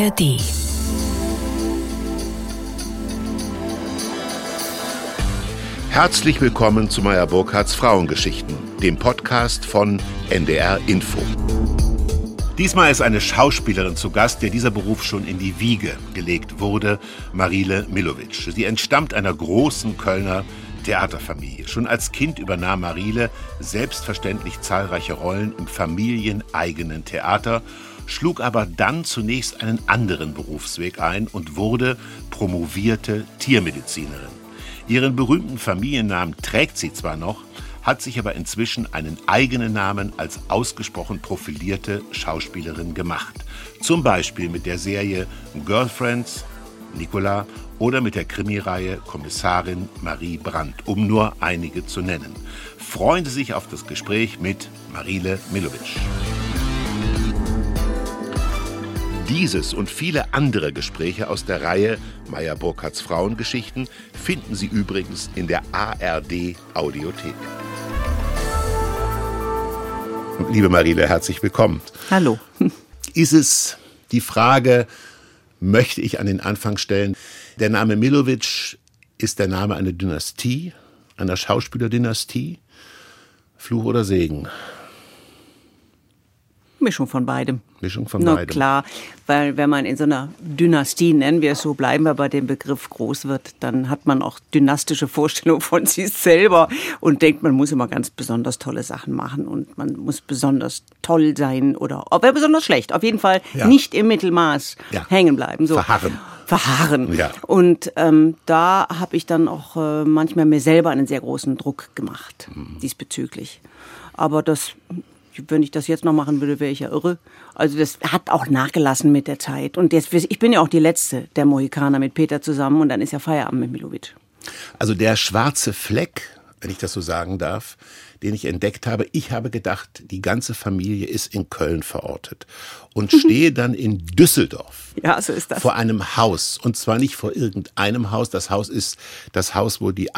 ARD. Herzlich willkommen zu Meyer Burkhardts Frauengeschichten, dem Podcast von NDR Info. Diesmal ist eine Schauspielerin zu Gast, der dieser Beruf schon in die Wiege gelegt wurde, Marile Milovic. Sie entstammt einer großen Kölner Theaterfamilie. Schon als Kind übernahm Marile selbstverständlich zahlreiche Rollen im familieneigenen Theater, schlug aber dann zunächst einen anderen Berufsweg ein und wurde promovierte Tiermedizinerin. Ihren berühmten Familiennamen trägt sie zwar noch, hat sich aber inzwischen einen eigenen Namen als ausgesprochen profilierte Schauspielerin gemacht. Zum Beispiel mit der Serie Girlfriends, Nicola oder mit der Krimireihe Kommissarin Marie Brandt, um nur einige zu nennen. Freuen Sie sich auf das Gespräch mit Marile Milovic. Dieses und viele andere Gespräche aus der Reihe Meyer Burkhardts Frauengeschichten finden Sie übrigens in der ARD Audiothek. Liebe Marile, herzlich willkommen. Hallo. Ist es die Frage, möchte ich an den Anfang stellen, der Name Milovic ist der Name einer Dynastie, einer Schauspielerdynastie, Fluch oder Segen? Mischung von beidem. Mischung von Na beidem. klar, weil wenn man in so einer Dynastie, nennen wir es so, bleiben wir bei dem Begriff groß wird, dann hat man auch dynastische Vorstellungen von sich selber und denkt, man muss immer ganz besonders tolle Sachen machen und man muss besonders toll sein oder ob er besonders schlecht. Auf jeden Fall Ja. nicht im Mittelmaß Ja. hängen bleiben. So. Verharren. Verharren. Ja. Und ähm, da habe ich dann auch äh, manchmal mir selber einen sehr großen Druck gemacht Mhm. diesbezüglich. Aber das, wenn ich das jetzt noch machen würde, wäre ich ja irre. Also das hat auch nachgelassen mit der Zeit. Und jetzt, ich bin ja auch die letzte der Mohikaner mit Peter zusammen und dann ist ja Feierabend mit Milovic. Also der schwarze Fleck, wenn ich das so sagen darf, den ich entdeckt habe, ich habe gedacht, die ganze Familie ist in Köln verortet und stehe dann in Düsseldorf Ja, so ist das. vor einem Haus und zwar nicht vor irgendeinem Haus. Das Haus ist das Haus, wo die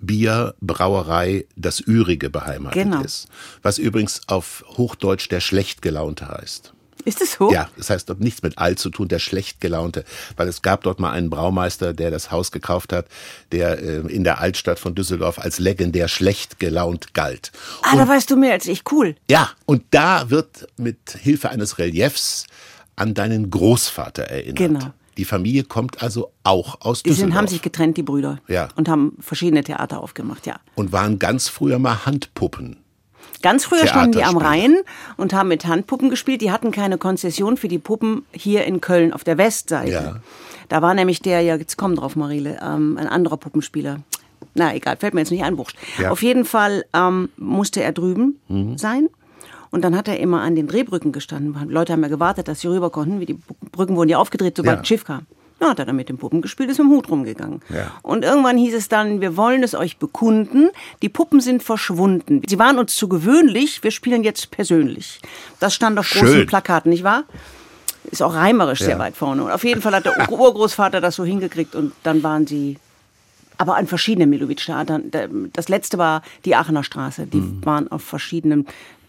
Altbierbrauerei das Übrige beheimatet Genau. ist, was übrigens auf Hochdeutsch der Schlechtgelaunte heißt. Ist es so? Ja, das heißt dort nichts mit alt zu tun, der schlecht gelaunte, weil es gab dort mal einen Braumeister, der das Haus gekauft hat, der äh, in der Altstadt von Düsseldorf als legendär schlecht gelaunt galt. Ah, da weißt du mehr als ich. Cool. Ja, und da wird mit Hilfe eines Reliefs an deinen Großvater erinnert. Genau. Die Familie kommt also auch aus Die Düsseldorf sind, haben sich getrennt, die Brüder. Ja. Und haben verschiedene Theater aufgemacht, ja. und waren ganz früher mal Handpuppen. Ganz früher standen die am. Rhein und haben mit Handpuppen gespielt. Die hatten keine Konzession für die Puppen hier in Köln auf der Westseite. Ja. Da war nämlich der, ja, jetzt komm drauf, Marile, ähm, ein anderer Puppenspieler. Na, egal, fällt mir jetzt nicht ein, wurscht. Ja. Auf jeden Fall ähm, musste er drüben Mhm. sein. Und dann hat er immer an den Drehbrücken gestanden. Leute haben ja gewartet, dass sie rüber konnten. Wie die Brücken wurden ja aufgedreht, sobald Ja. ein Schiff kam. Ja, hat er dann mit dem Puppen gespielt, ist mit dem Hut rumgegangen. Ja. Und irgendwann hieß es dann, wir wollen es euch bekunden, die Puppen sind verschwunden. Sie waren uns zu gewöhnlich, wir spielen jetzt persönlich. Das stand auf großen. Plakaten, nicht wahr? Ist auch reimerisch sehr Ja. weit vorne. Und auf jeden Fall hat der Ur- Urgroßvater das so hingekriegt und dann waren sie aber an verschiedenen Milovic-Theatern. Das letzte war die Aachener Straße. Die Mhm. waren auf verschiedenen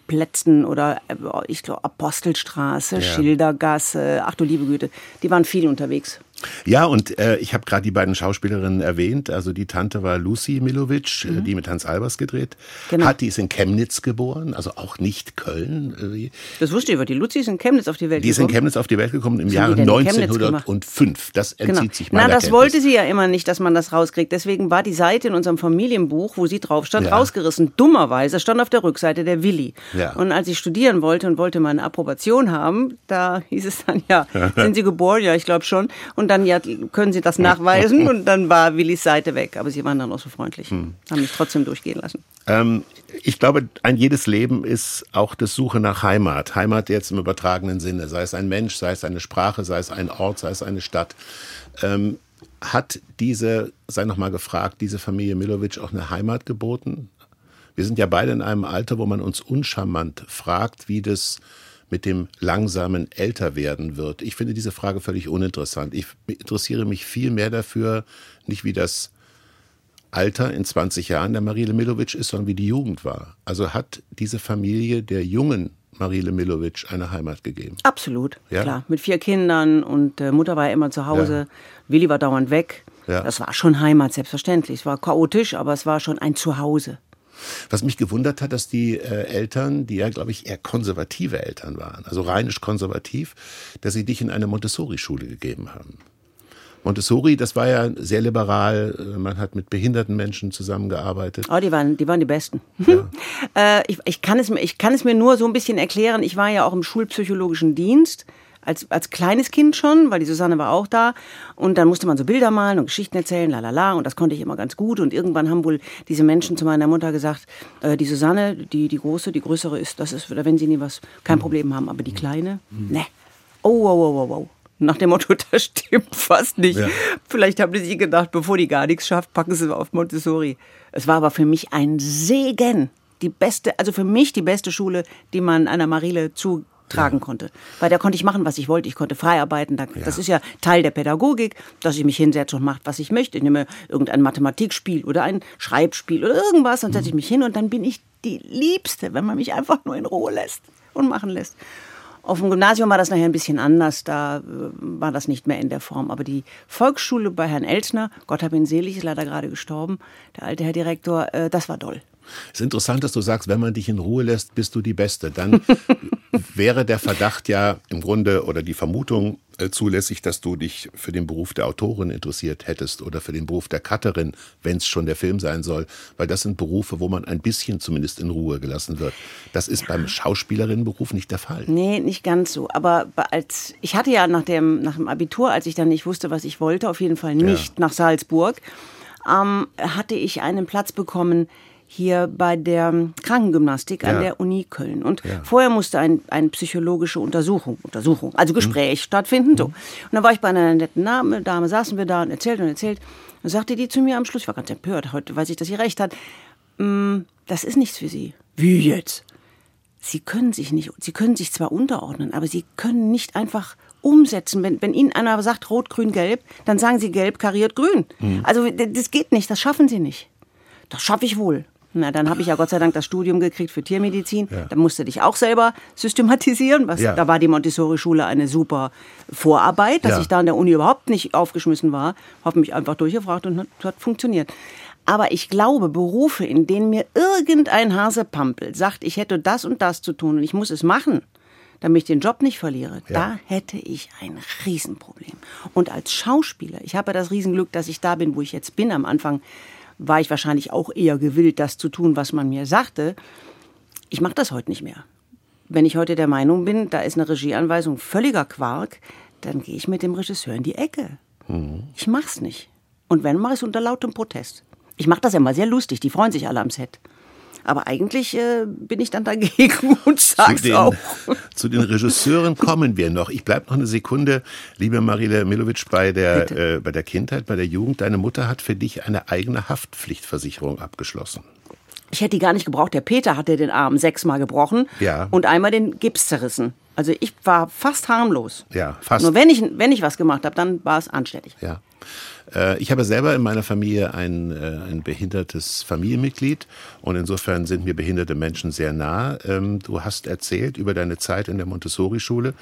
Plätzen oder äh, ich glaube Apostelstraße, Schildergasse, ach du liebe Güte, die waren viel unterwegs. Ja, und äh, ich habe gerade die beiden Schauspielerinnen erwähnt. Also die Tante war Lucy Milovic, äh, die mit Hans Albers gedreht Genau. hat. Die ist in Chemnitz geboren, also auch nicht Köln. Äh, Das wusste ich, aber die Luzi ist in Chemnitz auf die Welt Die ist in gekommen. Chemnitz auf die Welt gekommen im Jahre haben die denn in Chemnitz gemacht? 1905. Das entzieht Genau. sich Na, meiner das Kenntnis. wollte sie ja immer nicht, dass man das rauskriegt. Deswegen war die Seite in unserem Familienbuch, wo sie drauf stand, Ja. rausgerissen. Dummerweise stand auf der Rückseite der Willi. Ja. Und als ich studieren wollte und wollte meine Approbation haben, da hieß es dann, ja, sind Sie geboren? Ja, ich glaube schon. Und dann, ja, können Sie das nachweisen? Und dann war Willis Seite weg. Aber sie waren dann auch so freundlich. Hm. Haben mich trotzdem durchgehen lassen. Ähm, ich glaube, ein jedes Leben ist auch das Suche nach Heimat. Heimat jetzt im übertragenen Sinne. Sei es ein Mensch, sei es eine Sprache, sei es ein Ort, sei es eine Stadt. Ähm, hat diese, sei noch mal gefragt, diese Familie Milovic auch eine Heimat geboten? Wir sind ja beide in einem Alter, wo man uns uncharmant fragt, wie das mit dem langsamen Älterwerden wird. Ich finde diese Frage völlig uninteressant. Ich interessiere mich viel mehr dafür, nicht wie das Alter in 20 Jahren der Marile Milovic ist, sondern wie die Jugend war. Also hat diese Familie der jungen Marile Milovic eine Heimat gegeben. Absolut, ja? klar. Mit vier Kindern und äh, Mutter war ja immer zu Hause. Ja. Willi war dauernd weg. Ja. Das war schon Heimat, selbstverständlich. Es war chaotisch, aber es war schon ein Zuhause. Was mich gewundert hat, dass die äh, Eltern, die ja, glaube ich, eher konservative Eltern waren, also rheinisch konservativ, dass sie dich in eine Montessori-Schule gegeben haben. Montessori, das war ja sehr liberal. Man hat mit behinderten Menschen zusammengearbeitet. Oh, die waren, die waren die Besten. Ja. äh, ich, ich, kann es, ich kann es mir nur so ein bisschen erklären. Ich war ja auch im schulpsychologischen Dienst. Als, als kleines Kind schon, weil die Susanne war auch da. Und dann musste man so Bilder malen und Geschichten erzählen, la la la. Und das konnte ich immer ganz gut. Und irgendwann haben wohl diese Menschen zu meiner Mutter gesagt, äh, die Susanne, die, die große, die größere ist, das ist, wenn sie nie was, kein Problem haben. Aber die kleine, mhm. ne. Oh, oh, oh, oh, oh. Nach dem Motto, das stimmt fast nicht. Ja. Vielleicht haben die sich gedacht, bevor die gar nichts schafft, packen sie auf Montessori. Es war aber für mich ein Segen. Die beste, also für mich die beste Schule, die man einer Marile zutragen ja. konnte. Weil da konnte ich machen, was ich wollte. Ich konnte frei arbeiten. Das ja. ist ja Teil der Pädagogik, dass ich mich hinsetze und mache, was ich möchte. Ich nehme irgendein Mathematikspiel oder ein Schreibspiel oder irgendwas, dann setze ich mich hin und dann bin ich die Liebste, wenn man mich einfach nur in Ruhe lässt und machen lässt. Auf dem Gymnasium war das nachher ein bisschen anders, da äh, war das nicht mehr in der Form. Aber die Volksschule bei Herrn Elsner, Gott hab ihn selig, ist leider gerade gestorben, der alte Herr Direktor, äh, das war doll. Es ist interessant, dass du sagst, wenn man dich in Ruhe lässt, bist du die Beste. Dann wäre der Verdacht ja im Grunde oder die Vermutung äh, zulässig, dass du dich für den Beruf der Autorin interessiert hättest oder für den Beruf der Cutterin, wenn es schon der Film sein soll, weil das sind Berufe, wo man ein bisschen zumindest in Ruhe gelassen wird. Das ist ja. beim Schauspielerinnenberuf nicht der Fall. Nee, nicht ganz so. Aber als ich hatte ja nach dem, nach dem Abitur, als ich dann nicht wusste, was ich wollte, auf jeden Fall nicht ja. nach Salzburg, ähm, hatte ich einen Platz bekommen hier bei der Krankengymnastik ja. an der Uni Köln. Und ja. vorher musste ein, eine psychologische Untersuchung, Untersuchung, also Gespräch mhm. stattfinden. So. Mhm. Und dann war ich bei einer netten Dame, Dame, saßen wir da und erzählt und erzählt. Und sagte die zu mir am Schluss, ich war ganz empört, heute weiß ich, dass sie recht hat, mm, das ist nichts für Sie. Wie jetzt? Sie können sich nicht, Sie können sich zwar unterordnen, aber Sie können nicht einfach umsetzen. Wenn, wenn Ihnen einer sagt rot, grün, gelb, dann sagen Sie gelb, kariert, grün. Mhm. Also das geht nicht, das schaffen Sie nicht. Das schaffe ich wohl. Na, dann habe ich ja Gott sei Dank das Studium gekriegt für Tiermedizin. Ja. Da musste dich auch selber systematisieren. Was, ja. Da war die Montessori-Schule eine super Vorarbeit, dass ja. ich da an der Uni überhaupt nicht aufgeschmissen war. Habe mich einfach durchgefragt und hat, hat funktioniert. Aber ich glaube, Berufe, in denen mir irgendein Hasepampel sagt, ich hätte das und das zu tun und ich muss es machen, damit ich den Job nicht verliere, ja. da hätte ich ein Riesenproblem. Und als Schauspieler, ich habe ja das Riesenglück, dass ich da bin, wo ich jetzt bin. Am Anfang war ich wahrscheinlich auch eher gewillt, das zu tun, was man mir sagte. Ich mache das heute nicht mehr. Wenn ich heute der Meinung bin, da ist eine Regieanweisung völliger Quark, dann gehe ich mit dem Regisseur in die Ecke. Mhm. Ich mach's nicht. Und wenn, mache ich es unter lautem Protest. Ich mache das ja mal sehr lustig, die freuen sich alle am Set. Aber eigentlich äh, bin ich dann dagegen und sag's zu den, auch. Zu den Regisseuren kommen wir noch. Ich bleibe noch eine Sekunde, liebe Marile Milovic, bei der, äh, bei der Kindheit, bei der Jugend. Deine Mutter hat für dich eine eigene Haftpflichtversicherung abgeschlossen. Ich hätte die gar nicht gebraucht. Der Peter hatte den Arm sechsmal gebrochen ja. und einmal den Gips zerrissen. Also ich war fast harmlos. Ja, fast. Nur wenn ich, wenn ich was gemacht habe, dann war es anständig. Ja. Äh, ich habe selber in meiner Familie ein, äh, ein behindertes Familienmitglied und insofern sind mir behinderte Menschen sehr nah. Ähm, du hast erzählt über deine Zeit in der Montessori-Schule,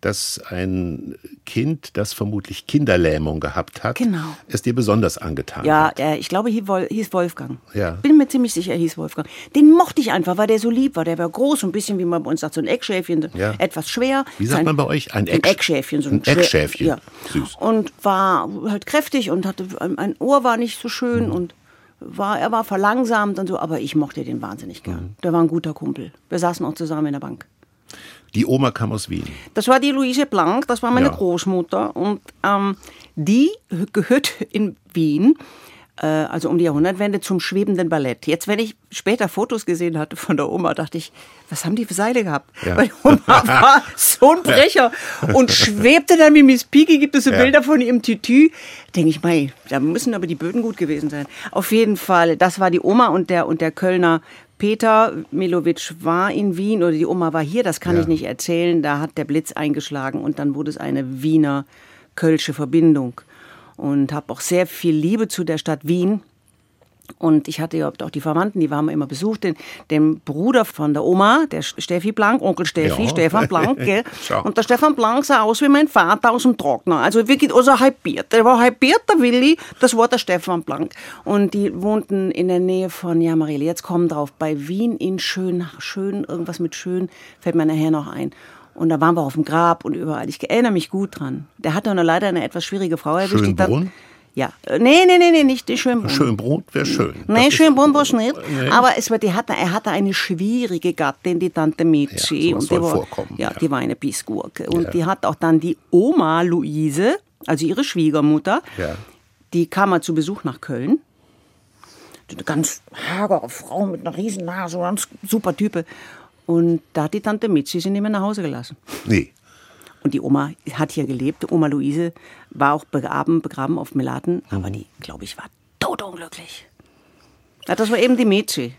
dass ein Kind, das vermutlich Kinderlähmung gehabt hat, genau. es dir besonders angetan ja, hat. Ja, ich glaube, hieß Wolfgang. Ja. Bin mir ziemlich sicher, er hieß Wolfgang. Den mochte ich einfach, weil der so lieb war. Der war groß, ein bisschen, wie man bei uns sagt, so ein Eckschäfchen, ja. etwas schwer. Wie sagt man bei euch? Ein, Eck, ein Eckschäfchen. So ein, ein Eckschäfchen. Ja. Süß. Und war halt kräftig und hatte ein Ohr war nicht so schön mhm. und war, er war verlangsamt und so, aber ich mochte den wahnsinnig gern. Mhm. Der war ein guter Kumpel. Wir saßen auch zusammen in der Bank. Die Oma kam aus Wien. Das war die Luise Blank, das war meine ja. Großmutter. Und ähm, die gehört in Wien äh, also um die Jahrhundertwende, zum schwebenden Ballett. Jetzt, wenn ich später Fotos gesehen hatte von der Oma, dachte ich, was haben die für Seile gehabt? Ja. Weil Oma war so ein Brecher und schwebte dann wie Miss Piggy, gibt es so ja. Bilder von ihrem Tütü. Denke ich, mei, da müssen aber die Böden gut gewesen sein. Auf jeden Fall, das war die Oma und der, und der Kölner Peter Milovic war in Wien oder die Oma war hier, das kann ja. ich nicht erzählen. Da hat der Blitz eingeschlagen und dann wurde es eine Wiener Kölsche Verbindung und habe auch sehr viel Liebe zu der Stadt Wien. Und ich hatte ja auch die Verwandten, die waren immer besucht, den, den Bruder von der Oma, der Steffi Blank, Onkel Steffi, Ja. Stefan Blank, gell? Und der Stefan Blank sah aus wie mein Vater aus dem Trockner. Also wirklich, also halbiert. Der war halbiert, der Willi, das war der Stefan Blank. Und die wohnten in der Nähe von, ja Marielle, jetzt kommen drauf, bei Wien in Schön, Schön, irgendwas mit Schön, fällt mir nachher noch ein. Und da waren wir auf dem Grab und überall. Ich erinnere mich gut dran. Der hatte nur leider eine etwas schwierige Frau erwischt. Schönbrunn? Ja. Nee, nee, nee, nee, nicht die Schönbrunn. Schönbrot wäre schön. Nee, Das Schönbrunn war es nicht. Nee. Aber es war, die hatte, er hatte eine schwierige Gattin, die Tante Michi. Ja, und die war, vorkommen, Ja, ja. die war eine Bissgurke. Und Ja. die hat auch dann die Oma Luise, also ihre Schwiegermutter, Ja. die kam mal zu Besuch nach Köln. Eine ganz hagere Frau mit einer riesen Nase, ganz super Type. Und da hat die Tante Michi sie nicht mehr nach Hause gelassen. Nee. Und die Oma hat hier gelebt. Oma Luise war auch begraben, begraben auf Melaten. Mhm. Aber die, glaube ich, war todunglücklich. Ja, das war eben die Mädchen.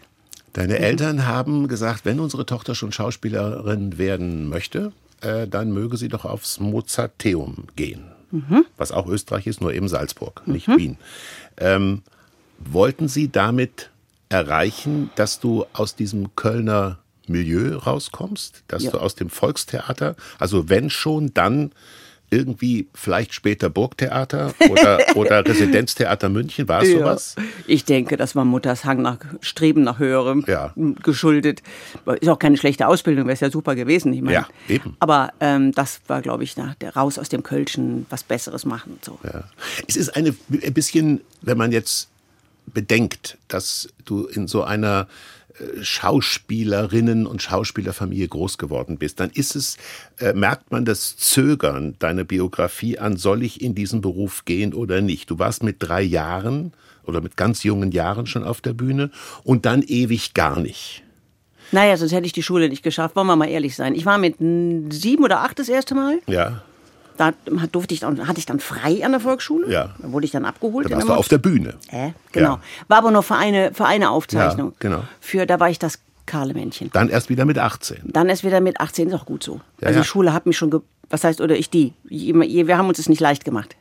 Deine Eltern haben gesagt, wenn unsere Tochter schon Schauspielerin werden möchte, äh, dann möge sie doch aufs Mozarteum gehen. Was auch Österreich ist, nur eben Salzburg, nicht Wien. Ähm, wollten sie damit erreichen, dass du aus diesem Kölner Milieu rauskommst, dass Ja. du aus dem Volkstheater, also wenn schon, dann irgendwie vielleicht später Burgtheater oder, oder Residenztheater München, war es sowas? Ich denke, das war Mutters Hang nach Streben nach Höherem Ja. geschuldet. Ist auch keine schlechte Ausbildung, wäre es ja super gewesen. Ich meine. Ja, eben. Aber ähm, das war, glaube ich, nach der raus aus dem Kölschen was Besseres machen. So. Ja. Es ist eine, ein bisschen, wenn man jetzt bedenkt, dass du in so einer Schauspielerinnen- und Schauspielerfamilie groß geworden bist, dann ist es, äh, merkt man das Zögern deiner Biografie an, soll ich in diesen Beruf gehen oder nicht? Du warst mit drei Jahren oder mit ganz jungen Jahren schon auf der Bühne und dann ewig gar nicht. Naja, sonst hätte ich die Schule nicht geschafft. Wollen wir mal ehrlich sein. Ich war mit sieben oder acht das erste Mal. Ja, Da durfte ich dann, hatte ich dann frei an der Volksschule. Ja. Da wurde ich dann abgeholt. dann warst du auf der Bühne. Äh, genau. Ja. War aber nur für eine, für eine Aufzeichnung. Ja, genau. Für, da war ich das kahle Männchen. Dann erst wieder mit 18. Dann erst wieder mit 18 ist auch gut so. Ja, also die Schule hat mich schon, ge was heißt, oder ich die. Wir haben uns es nicht leicht gemacht.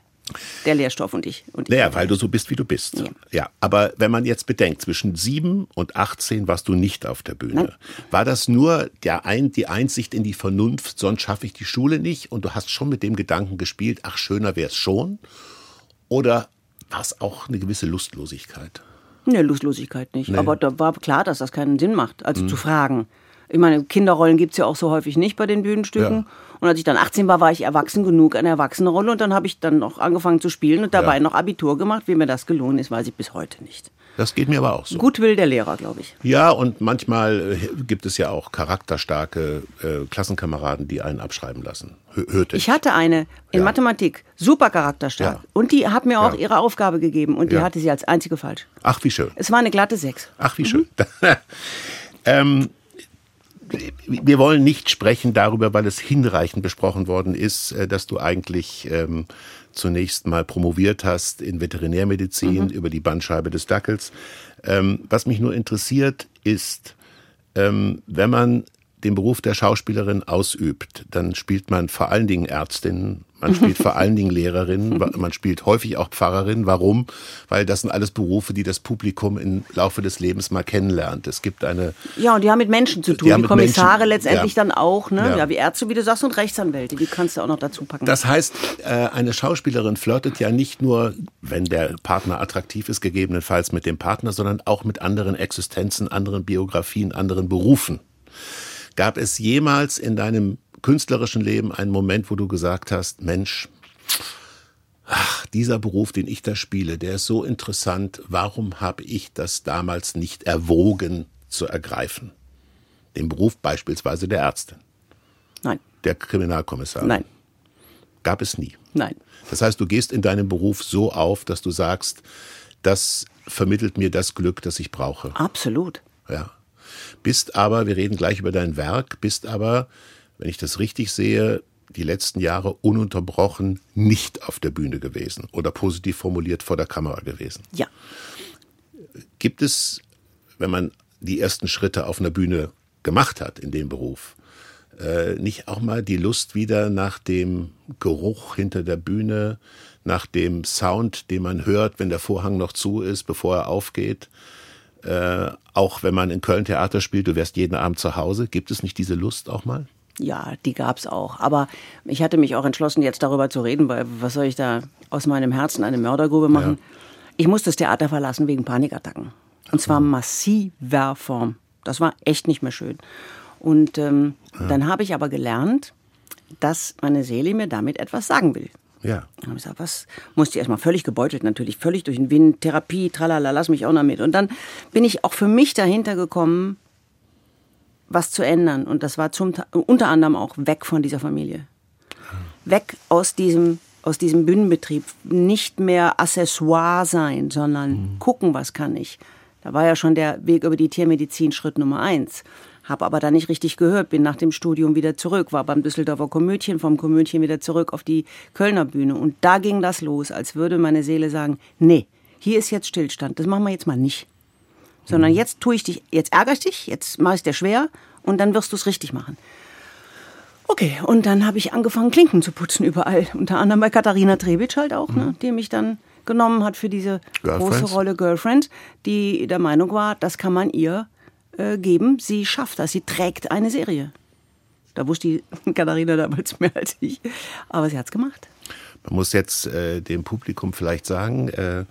Der Lehrstoff und ich. Und ich. Naja, weil du so bist, wie du bist. Ja. Ja. aber wenn man jetzt bedenkt, zwischen sieben und 18 warst du nicht auf der Bühne. Nein. War das nur der ein, die Einsicht in die Vernunft, sonst schaffe ich die Schule nicht und du hast schon mit dem Gedanken gespielt, ach, schöner wäre es schon? Oder war es auch eine gewisse Lustlosigkeit? Nee, Lustlosigkeit nicht. Aber da war klar, dass das keinen Sinn macht, Mhm. also zu fragen. Ich meine, Kinderrollen gibt's ja auch so häufig nicht bei den Bühnenstücken. Ja. Und als ich dann 18 war, war ich erwachsen genug, eine Erwachsenenrolle. Und dann habe ich dann noch angefangen zu spielen und dabei Ja. noch Abitur gemacht. Wie mir das gelungen ist, weiß ich bis heute nicht. Das geht mir aber auch so. Gutwill der Lehrer, glaube ich. Ja, und manchmal äh, gibt es ja auch charakterstarke äh, Klassenkameraden, die einen abschreiben lassen. Hö- Hörte Ich hatte eine in Ja. Mathematik, super charakterstark. Ja. Und die hat mir auch ihre Aufgabe gegeben. Und die hatte sie als einzige falsch. Ach, wie schön. Es war eine glatte Sechs. Ach, wie schön. ähm, wir wollen nicht sprechen darüber, weil es hinreichend besprochen worden ist, äh, dass du eigentlich ähm, zunächst mal promoviert hast in Veterinärmedizin über die Bandscheibe des Dackels. Ähm, was mich nur interessiert, ist, ähm, wenn man den Beruf der Schauspielerin ausübt, dann spielt man vor allen Dingen Ärztin, man spielt vor allen Dingen Lehrerin, wa- man spielt häufig auch Pfarrerin. Warum? Weil das sind alles Berufe, die das Publikum im Laufe des Lebens mal kennenlernt. Es gibt eine, Ja, und die haben mit Menschen zu tun. Die Die, Kommissare Menschen, letztendlich ja. dann auch, ne? Ja. Ja. wie Ärzte, wie du sagst, und Rechtsanwälte. Die kannst du auch noch dazu packen. das heißt, äh, eine Schauspielerin flirtet ja nicht nur, wenn der Partner attraktiv ist, gegebenenfalls mit dem Partner, sondern auch mit anderen Existenzen, anderen Biografien, anderen Berufen. Gab es jemals in deinem künstlerischen Leben einen Moment, wo du gesagt hast, Mensch, ach, dieser Beruf, den ich da spiele, der ist so interessant, warum habe ich das damals nicht erwogen zu ergreifen? Den Beruf beispielsweise der Ärztin, nein, der Kriminalkommissarin. nein, Gab es nie. nein. Das heißt, du gehst in deinem Beruf so auf, dass du sagst, das vermittelt mir das Glück, das ich brauche. Absolut. Ja. Bist aber, wir reden gleich über dein Werk, bist aber, wenn ich das richtig sehe, die letzten Jahre ununterbrochen nicht auf der Bühne gewesen oder positiv formuliert vor der Kamera gewesen. Ja. Gibt es, wenn man die ersten Schritte auf einer Bühne gemacht hat in dem Beruf, äh, nicht auch mal die Lust wieder nach dem Geruch hinter der Bühne, nach dem Sound, den man hört, wenn der Vorhang noch zu ist, bevor er aufgeht? Äh, auch wenn man in Köln Theater spielt, du wärst jeden Abend zu Hause. Gibt es nicht diese Lust auch mal? Ja, die gab's auch. Aber ich hatte mich auch entschlossen, jetzt darüber zu reden, weil was soll ich da aus meinem Herzen eine Mördergrube machen? Ja. Ich musste das Theater verlassen wegen Panikattacken. Und zwar massiver Form. Das war echt nicht mehr schön. Und ähm, ja. dann habe ich aber gelernt, dass meine Seele mir damit etwas sagen will. Ja. Dann habe ich gesagt, was? Musste ich erstmal völlig gebeutelt natürlich, völlig durch den Wind, Therapie, tralala, lass mich auch noch mit. Und dann bin ich auch für mich dahinter gekommen, was zu ändern. Und das war zum, unter anderem auch weg von dieser Familie. Weg aus diesem, aus diesem Bühnenbetrieb. Nicht mehr Accessoire sein, sondern mhm. gucken, was kann ich. Da war ja schon der Weg über die Tiermedizin Schritt Nummer eins. Habe aber da nicht richtig gehört, bin nach dem Studium wieder zurück, war beim Düsseldorfer Komödien, vom Komödien wieder zurück auf die Kölner Bühne. Und da ging das los, als würde meine Seele sagen, nee, hier ist jetzt Stillstand, das machen wir jetzt mal nicht sondern jetzt tue ich dich, jetzt ärgere ich dich, jetzt mache ich dir schwer und dann wirst du es richtig machen. Okay, und dann habe ich angefangen, Klinken zu putzen überall. Unter anderem bei Katharina Trebitsch halt auch, ne, mhm. ne, die mich dann genommen hat für diese große Rolle Girlfriend, die der Meinung war, das kann man ihr äh, geben. Sie schafft das, sie trägt eine Serie. Da wusste die Katharina damals mehr als ich, aber sie hat es gemacht. Man muss jetzt äh, dem Publikum vielleicht sagen, äh,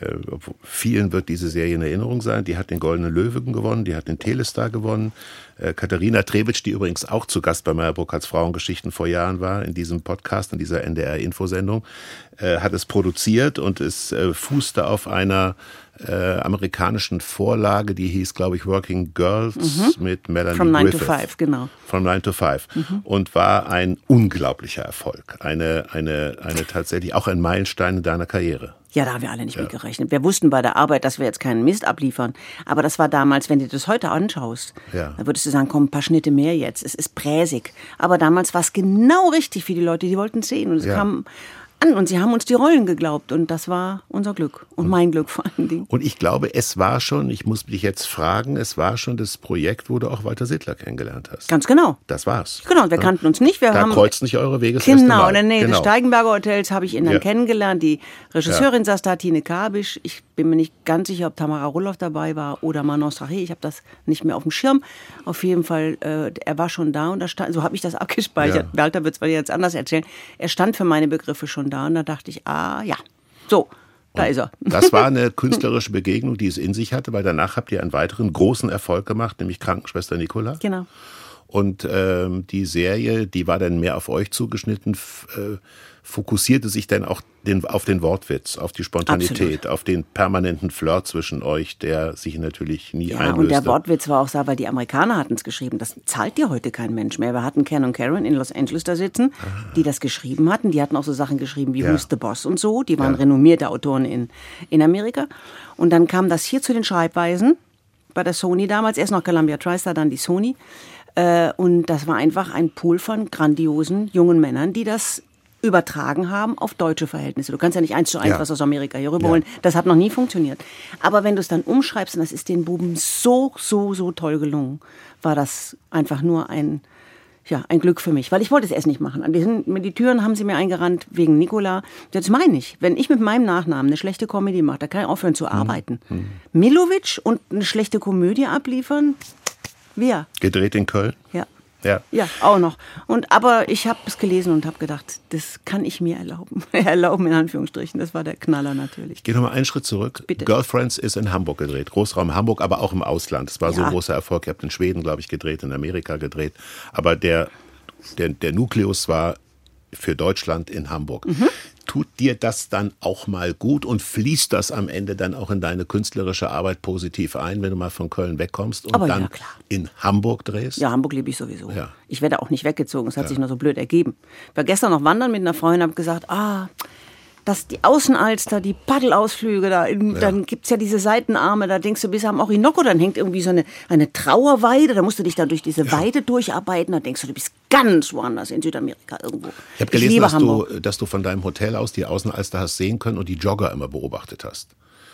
äh, vielen wird diese Serie in Erinnerung sein. Die hat den Goldenen Löwen gewonnen, die hat den Telestar gewonnen. Äh, Katharina Trebitsch, die übrigens auch zu Gast bei Meyer Burkhardts Frauengeschichten vor Jahren war, in diesem Podcast, in dieser NDR-Infosendung, äh, hat es produziert und es äh, fußte auf einer äh, amerikanischen Vorlage, die hieß, glaube ich, Working Girls mhm. mit Melanie From Griffith. From 9 to 5, genau. From 9 to 5. Mhm. Und war ein unglaublicher Erfolg. Eine, eine, eine tatsächlich auch ein Meilenstein in deiner Karriere. Ja, da haben wir alle nicht ja. mit gerechnet. Wir wussten bei der Arbeit, dass wir jetzt keinen Mist abliefern. Aber das war damals, wenn du das heute anschaust, ja. da würdest du sagen, komm, ein paar Schnitte mehr jetzt. Es ist präsig. Aber damals war es genau richtig für die Leute, die wollten sehen. Und es ja. kam an und sie haben uns die Rollen geglaubt und das war unser Glück und mein Glück vor allen Dingen. Und ich glaube, es war schon, ich muss dich jetzt fragen, es war schon das Projekt, wo du auch Walter Sittler kennengelernt hast. Ganz genau. Das war's. Genau, wir kannten uns nicht. Wir da haben, kreuzt nicht eure Wege. Genau, in der Nähe genau. des Steigenberger Hotels habe ich ihn dann ja. kennengelernt. Die Regisseurin ja. saß da, Tine Kabisch. Ich bin mir nicht ganz sicher, ob Tamara Rulloff dabei war oder Manon Strache. Ich habe das nicht mehr auf dem Schirm. Auf jeden Fall, äh, er war schon da und da stand, so habe ich das abgespeichert. Ja. Walter wird es jetzt anders erzählen. Er stand für meine Begriffe schon da und da dachte ich, ah ja, so. Da ist er. Das war eine künstlerische Begegnung, die es in sich hatte, weil danach habt ihr einen weiteren großen Erfolg gemacht, nämlich Krankenschwester Nicola. Genau. Und ähm, die Serie, die war dann mehr auf euch zugeschnitten. Äh, fokussierte sich dann auch den, auf den Wortwitz, auf die Spontanität, Absolut. auf den permanenten Flirt zwischen euch, der sich natürlich nie ja, einlöste. Und der Wortwitz war auch so, weil die Amerikaner hatten es geschrieben. Das zahlt dir heute kein Mensch mehr. Wir hatten Ken und Karen in Los Angeles da sitzen, ah. die das geschrieben hatten. Die hatten auch so Sachen geschrieben wie ja. Who's the Boss und so. Die waren ja. renommierte Autoren in, in Amerika. Und dann kam das hier zu den Schreibweisen bei der Sony damals. Erst noch Columbia TriStar, dann die Sony. Äh, und das war einfach ein Pool von grandiosen jungen Männern, die das übertragen haben auf deutsche Verhältnisse. Du kannst ja nicht eins zu eins ja. was aus Amerika hier rüberholen. Ja. Das hat noch nie funktioniert. Aber wenn du es dann umschreibst, und das ist den Buben so, so, so toll gelungen, war das einfach nur ein, ja, ein Glück für mich, weil ich wollte es erst nicht machen. Die, sind, die Türen haben sie mir eingerannt wegen Nikola. Das meine ich. Wenn ich mit meinem Nachnamen eine schlechte Komödie mache, da kann ich aufhören zu mhm. arbeiten. Mhm. Milovic und eine schlechte Komödie abliefern, wer? Gedreht in Köln? Ja. Ja. Ja, auch noch. Und aber ich habe es gelesen und habe gedacht, das kann ich mir erlauben. erlauben in Anführungsstrichen. Das war der Knaller natürlich. Ich gehe nochmal einen Schritt zurück. Bitte. Girlfriends ist in Hamburg gedreht. Großraum Hamburg, aber auch im Ausland. Es war ja. so ein großer Erfolg. Ihr habt in Schweden, glaube ich, gedreht, in Amerika gedreht. Aber der, der, der Nukleus war für Deutschland in Hamburg. Mhm tut dir das dann auch mal gut und fließt das am Ende dann auch in deine künstlerische Arbeit positiv ein, wenn du mal von Köln wegkommst und Aber dann ja, in Hamburg drehst? Ja, Hamburg liebe ich sowieso. Ja. Ich werde auch nicht weggezogen, es hat ja. sich nur so blöd ergeben. Ich war gestern noch wandern mit einer Freundin und habe gesagt, ah, dass die Außenalster, die Paddelausflüge, da, in, ja. dann gibt's ja diese Seitenarme, da denkst du bis am Orinoco, dann hängt irgendwie so eine, eine Trauerweide, da musst du dich dann durch diese ja. Weide durcharbeiten, da denkst du, du bist ganz woanders in Südamerika irgendwo. Ich habe gelesen, ich dass, du, dass du von deinem Hotel aus die Außenalster hast sehen können und die Jogger immer beobachtet hast.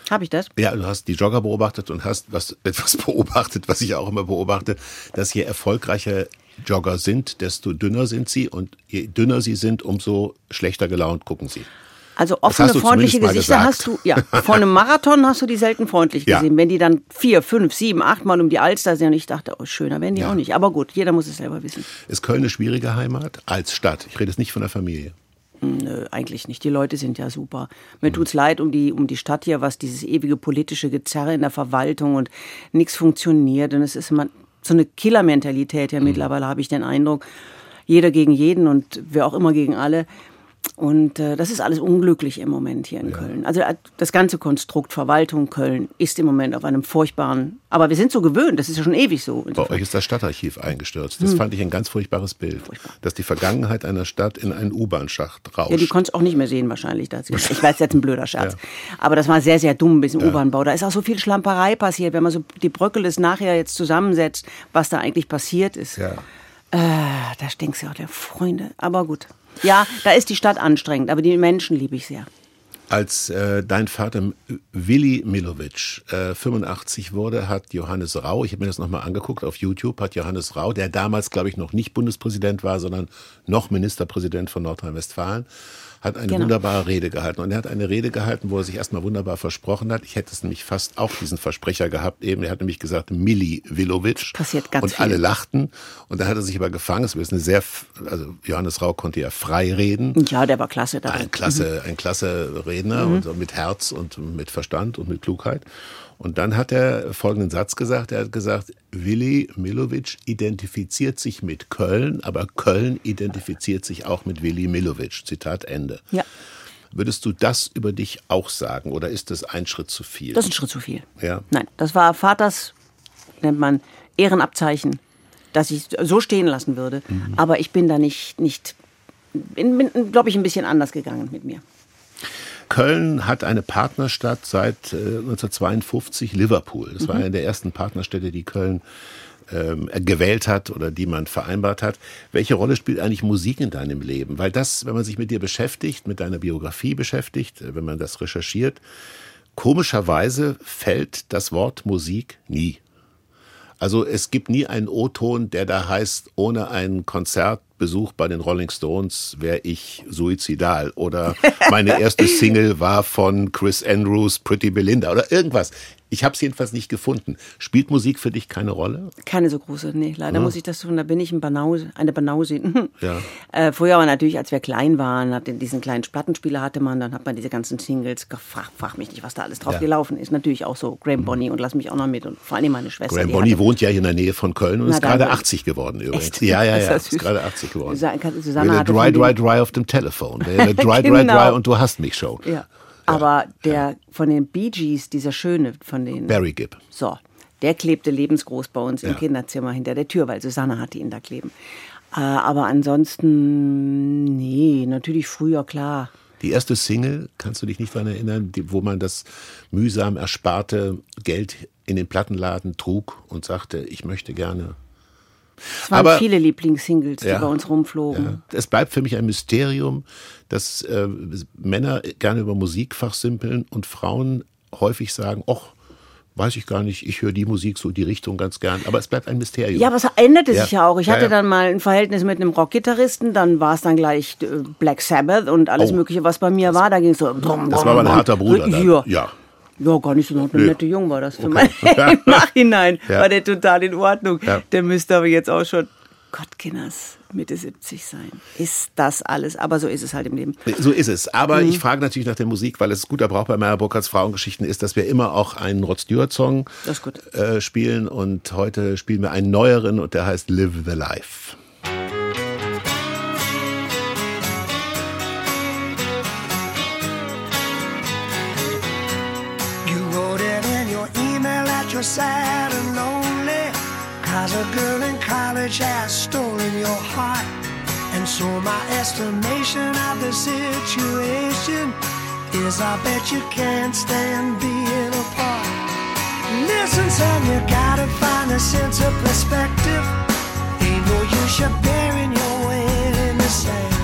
Habe ich das? Ja, du hast die Jogger beobachtet und hast was, etwas beobachtet, was ich auch immer beobachte, dass je erfolgreicher Jogger sind, desto dünner sind sie und je dünner sie sind, umso schlechter gelaunt gucken sie. Also offene, freundliche Gesichter hast du, ja, vor einem Marathon hast du die selten freundlich gesehen. Ja. Wenn die dann vier, fünf, sieben, acht Mal um die Alster sind und ich dachte, oh, schöner werden die ja. auch nicht. Aber gut, jeder muss es selber wissen. Ist Köln eine schwierige Heimat als Stadt? Ich rede jetzt nicht von der Familie. Hm, nö, eigentlich nicht. Die Leute sind ja super. Mir mhm. tut's leid um die, um die Stadt hier, was dieses ewige politische Gezerre in der Verwaltung und nichts funktioniert. Und es ist immer so eine Killermentalität ja mhm. mittlerweile, habe ich den Eindruck. Jeder gegen jeden und wer auch immer gegen alle. Und äh, das ist alles unglücklich im Moment hier in ja. Köln. Also äh, das ganze Konstrukt Verwaltung Köln ist im Moment auf einem furchtbaren, aber wir sind so gewöhnt, das ist ja schon ewig so. Bei euch ist das Stadtarchiv eingestürzt. Das hm. fand ich ein ganz furchtbares Bild. Furchtbar. Dass die Vergangenheit einer Stadt in einen U-Bahn-Schacht rauscht. Ja, die konntest auch nicht mehr sehen wahrscheinlich. Das. Ich weiß jetzt ein blöder Scherz. Ja. Aber das war sehr, sehr dumm, bis ja. U-Bahn-Bau. Da ist auch so viel Schlamperei passiert, wenn man so die Bröckel des nachher jetzt zusammensetzt, was da eigentlich passiert ist. Ja. Äh, da stinkst du auch der Freunde. Aber gut. Ja, da ist die Stadt anstrengend, aber die Menschen liebe ich sehr. Als äh, dein Vater Willi Milovic äh, 85 wurde, hat Johannes Rau, ich habe mir das nochmal angeguckt auf YouTube, hat Johannes Rau, der damals, glaube ich, noch nicht Bundespräsident war, sondern noch Ministerpräsident von Nordrhein-Westfalen, hat eine genau. wunderbare Rede gehalten. Und er hat eine Rede gehalten, wo er sich erstmal wunderbar versprochen hat. Ich hätte es nämlich fast auch diesen Versprecher gehabt eben. Er hat nämlich gesagt, Milli Vilovic. Passiert ganz Und viel. alle lachten. Und dann hat er sich aber gefangen. Es ist eine sehr, also Johannes Rau konnte ja frei reden. Ja, der war klasse da. Ein klasse, mhm. ein klasse Redner mhm. und mit Herz und mit Verstand und mit Klugheit. Und dann hat er folgenden Satz gesagt. Er hat gesagt, Willi Milovic identifiziert sich mit Köln, aber Köln identifiziert sich auch mit Willi Milovic. Zitat Ende. Ja. Würdest du das über dich auch sagen oder ist das ein Schritt zu viel? Das ist ein Schritt zu viel. Ja. Nein, das war Vaters, nennt man Ehrenabzeichen, das ich so stehen lassen würde. Mhm. Aber ich bin da nicht, nicht bin, bin glaube ich, ein bisschen anders gegangen mit mir. Köln hat eine Partnerstadt seit äh, 1952, Liverpool. Das mhm. war eine der ersten Partnerstädte, die Köln ähm, gewählt hat oder die man vereinbart hat. Welche Rolle spielt eigentlich Musik in deinem Leben? Weil das, wenn man sich mit dir beschäftigt, mit deiner Biografie beschäftigt, äh, wenn man das recherchiert, komischerweise fällt das Wort Musik nie. Also es gibt nie einen O-Ton, der da heißt, ohne ein Konzertbesuch bei den Rolling Stones wäre ich suizidal. Oder meine erste Single war von Chris Andrews, Pretty Belinda oder irgendwas. Ich habe es jedenfalls nicht gefunden. Spielt Musik für dich keine Rolle? Keine so große, nee. Leider ja. muss ich das tun. Da bin ich ein Banause, eine Banause. ja. Äh, früher war natürlich, als wir klein waren, hat diesen kleinen Plattenspieler hatte man, dann hat man diese ganzen Singles, frag, frag mich nicht, was da alles drauf ja. gelaufen ist. Natürlich auch so Graham Bonny und lass mich auch noch mit und vor allem meine Schwester. Graham Bonny wohnt ja hier in der Nähe von Köln und Na, ist gerade 80 geworden übrigens. Echt? Ja, ja, ja. Ist, ist gerade 80 geworden. Susanne dry, dry, dry auf dem Telefon. dry, dry, genau. dry und du hast mich schon. Ja. Aber der von den Bee Gees, dieser Schöne von den. Barry Gibb. So, der klebte lebensgroß bei uns im Kinderzimmer hinter der Tür, weil Susanne hatte ihn da kleben. Äh, aber ansonsten, nee, natürlich früher, klar. Die erste Single, kannst du dich nicht daran erinnern, die, wo man das mühsam ersparte Geld in den Plattenladen trug und sagte, ich möchte gerne es waren Aber, viele Lieblingssingles, die ja, bei uns rumflogen. Ja. Es bleibt für mich ein Mysterium, dass äh, Männer gerne über Musik fachsimpeln und Frauen häufig sagen, ach, weiß ich gar nicht, ich höre die Musik so die Richtung ganz gern, aber es bleibt ein Mysterium. Ja, aber es änderte ja. sich ja auch. Ich hatte ja, ja. dann mal ein Verhältnis mit einem Rockgitarristen, dann war es dann gleich äh, Black Sabbath und alles oh. mögliche, was bei mir war, da ging es so. Das war aber ein harter Bruder. Ja. Ja, gar nicht so noch eine nette Jung war das für okay. mein Im Nachhinein ja. war der total in Ordnung. Ja. Der müsste aber jetzt auch schon Gott, Kinders, Mitte 70 sein. Ist das alles? Aber so ist es halt im Leben. So ist es. Aber mhm. ich frage natürlich nach der Musik, weil es guter Brauch bei Meyer Burkhardts Frauengeschichten ist, dass wir immer auch einen Rod Stewart-Song äh, spielen. Und heute spielen wir einen neueren und der heißt Live the Life. Cause a girl in college has stolen your heart. And so my estimation of the situation Is I bet you can't stand being apart. Listen son, you gotta find a sense of perspective. Ain't no use you burying your head in the sand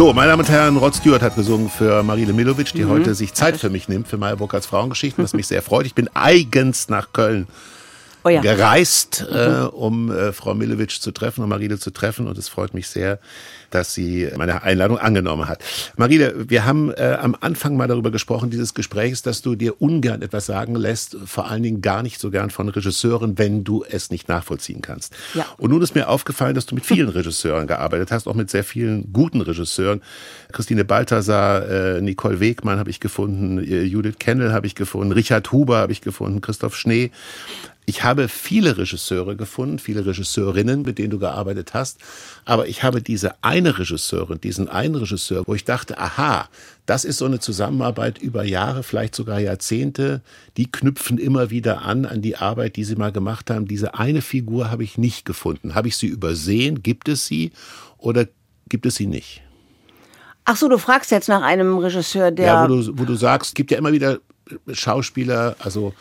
So, meine Damen und Herren, Rod Stewart hat gesungen für Marile Milovic, die mhm. heute sich Zeit für mich nimmt, für Meyer Burkhardts Frauengeschichten, was mich sehr freut. Ich bin eigens nach Köln oh ja. gereist, mhm. äh, um äh, Frau Milovic zu treffen, um Marile zu treffen. Und es freut mich sehr, dass sie meine Einladung angenommen hat. Marile, wir haben äh, am Anfang mal darüber gesprochen, dieses Gesprächs, dass du dir ungern etwas sagen lässt, vor allen Dingen gar nicht so gern von Regisseuren, wenn du es nicht nachvollziehen kannst. Ja. Und nun ist mir aufgefallen, dass du mit vielen Regisseuren gearbeitet hast, auch mit sehr vielen guten Regisseuren. Christine Balthasar, äh, Nicole Wegmann habe ich gefunden, äh, Judith Kendall habe ich gefunden, Richard Huber habe ich gefunden, Christoph Schnee. Ich habe viele Regisseure gefunden, viele Regisseurinnen, mit denen du gearbeitet hast. Aber ich habe diese eine Regisseurin, diesen einen Regisseur, wo ich dachte, aha, das ist so eine Zusammenarbeit über Jahre, vielleicht sogar Jahrzehnte. Die knüpfen immer wieder an, an die Arbeit, die sie mal gemacht haben. Diese eine Figur habe ich nicht gefunden. Habe ich sie übersehen? Gibt es sie oder gibt es sie nicht? Ach so, du fragst jetzt nach einem Regisseur, der. Ja, wo du, wo du sagst, es gibt ja immer wieder Schauspieler, also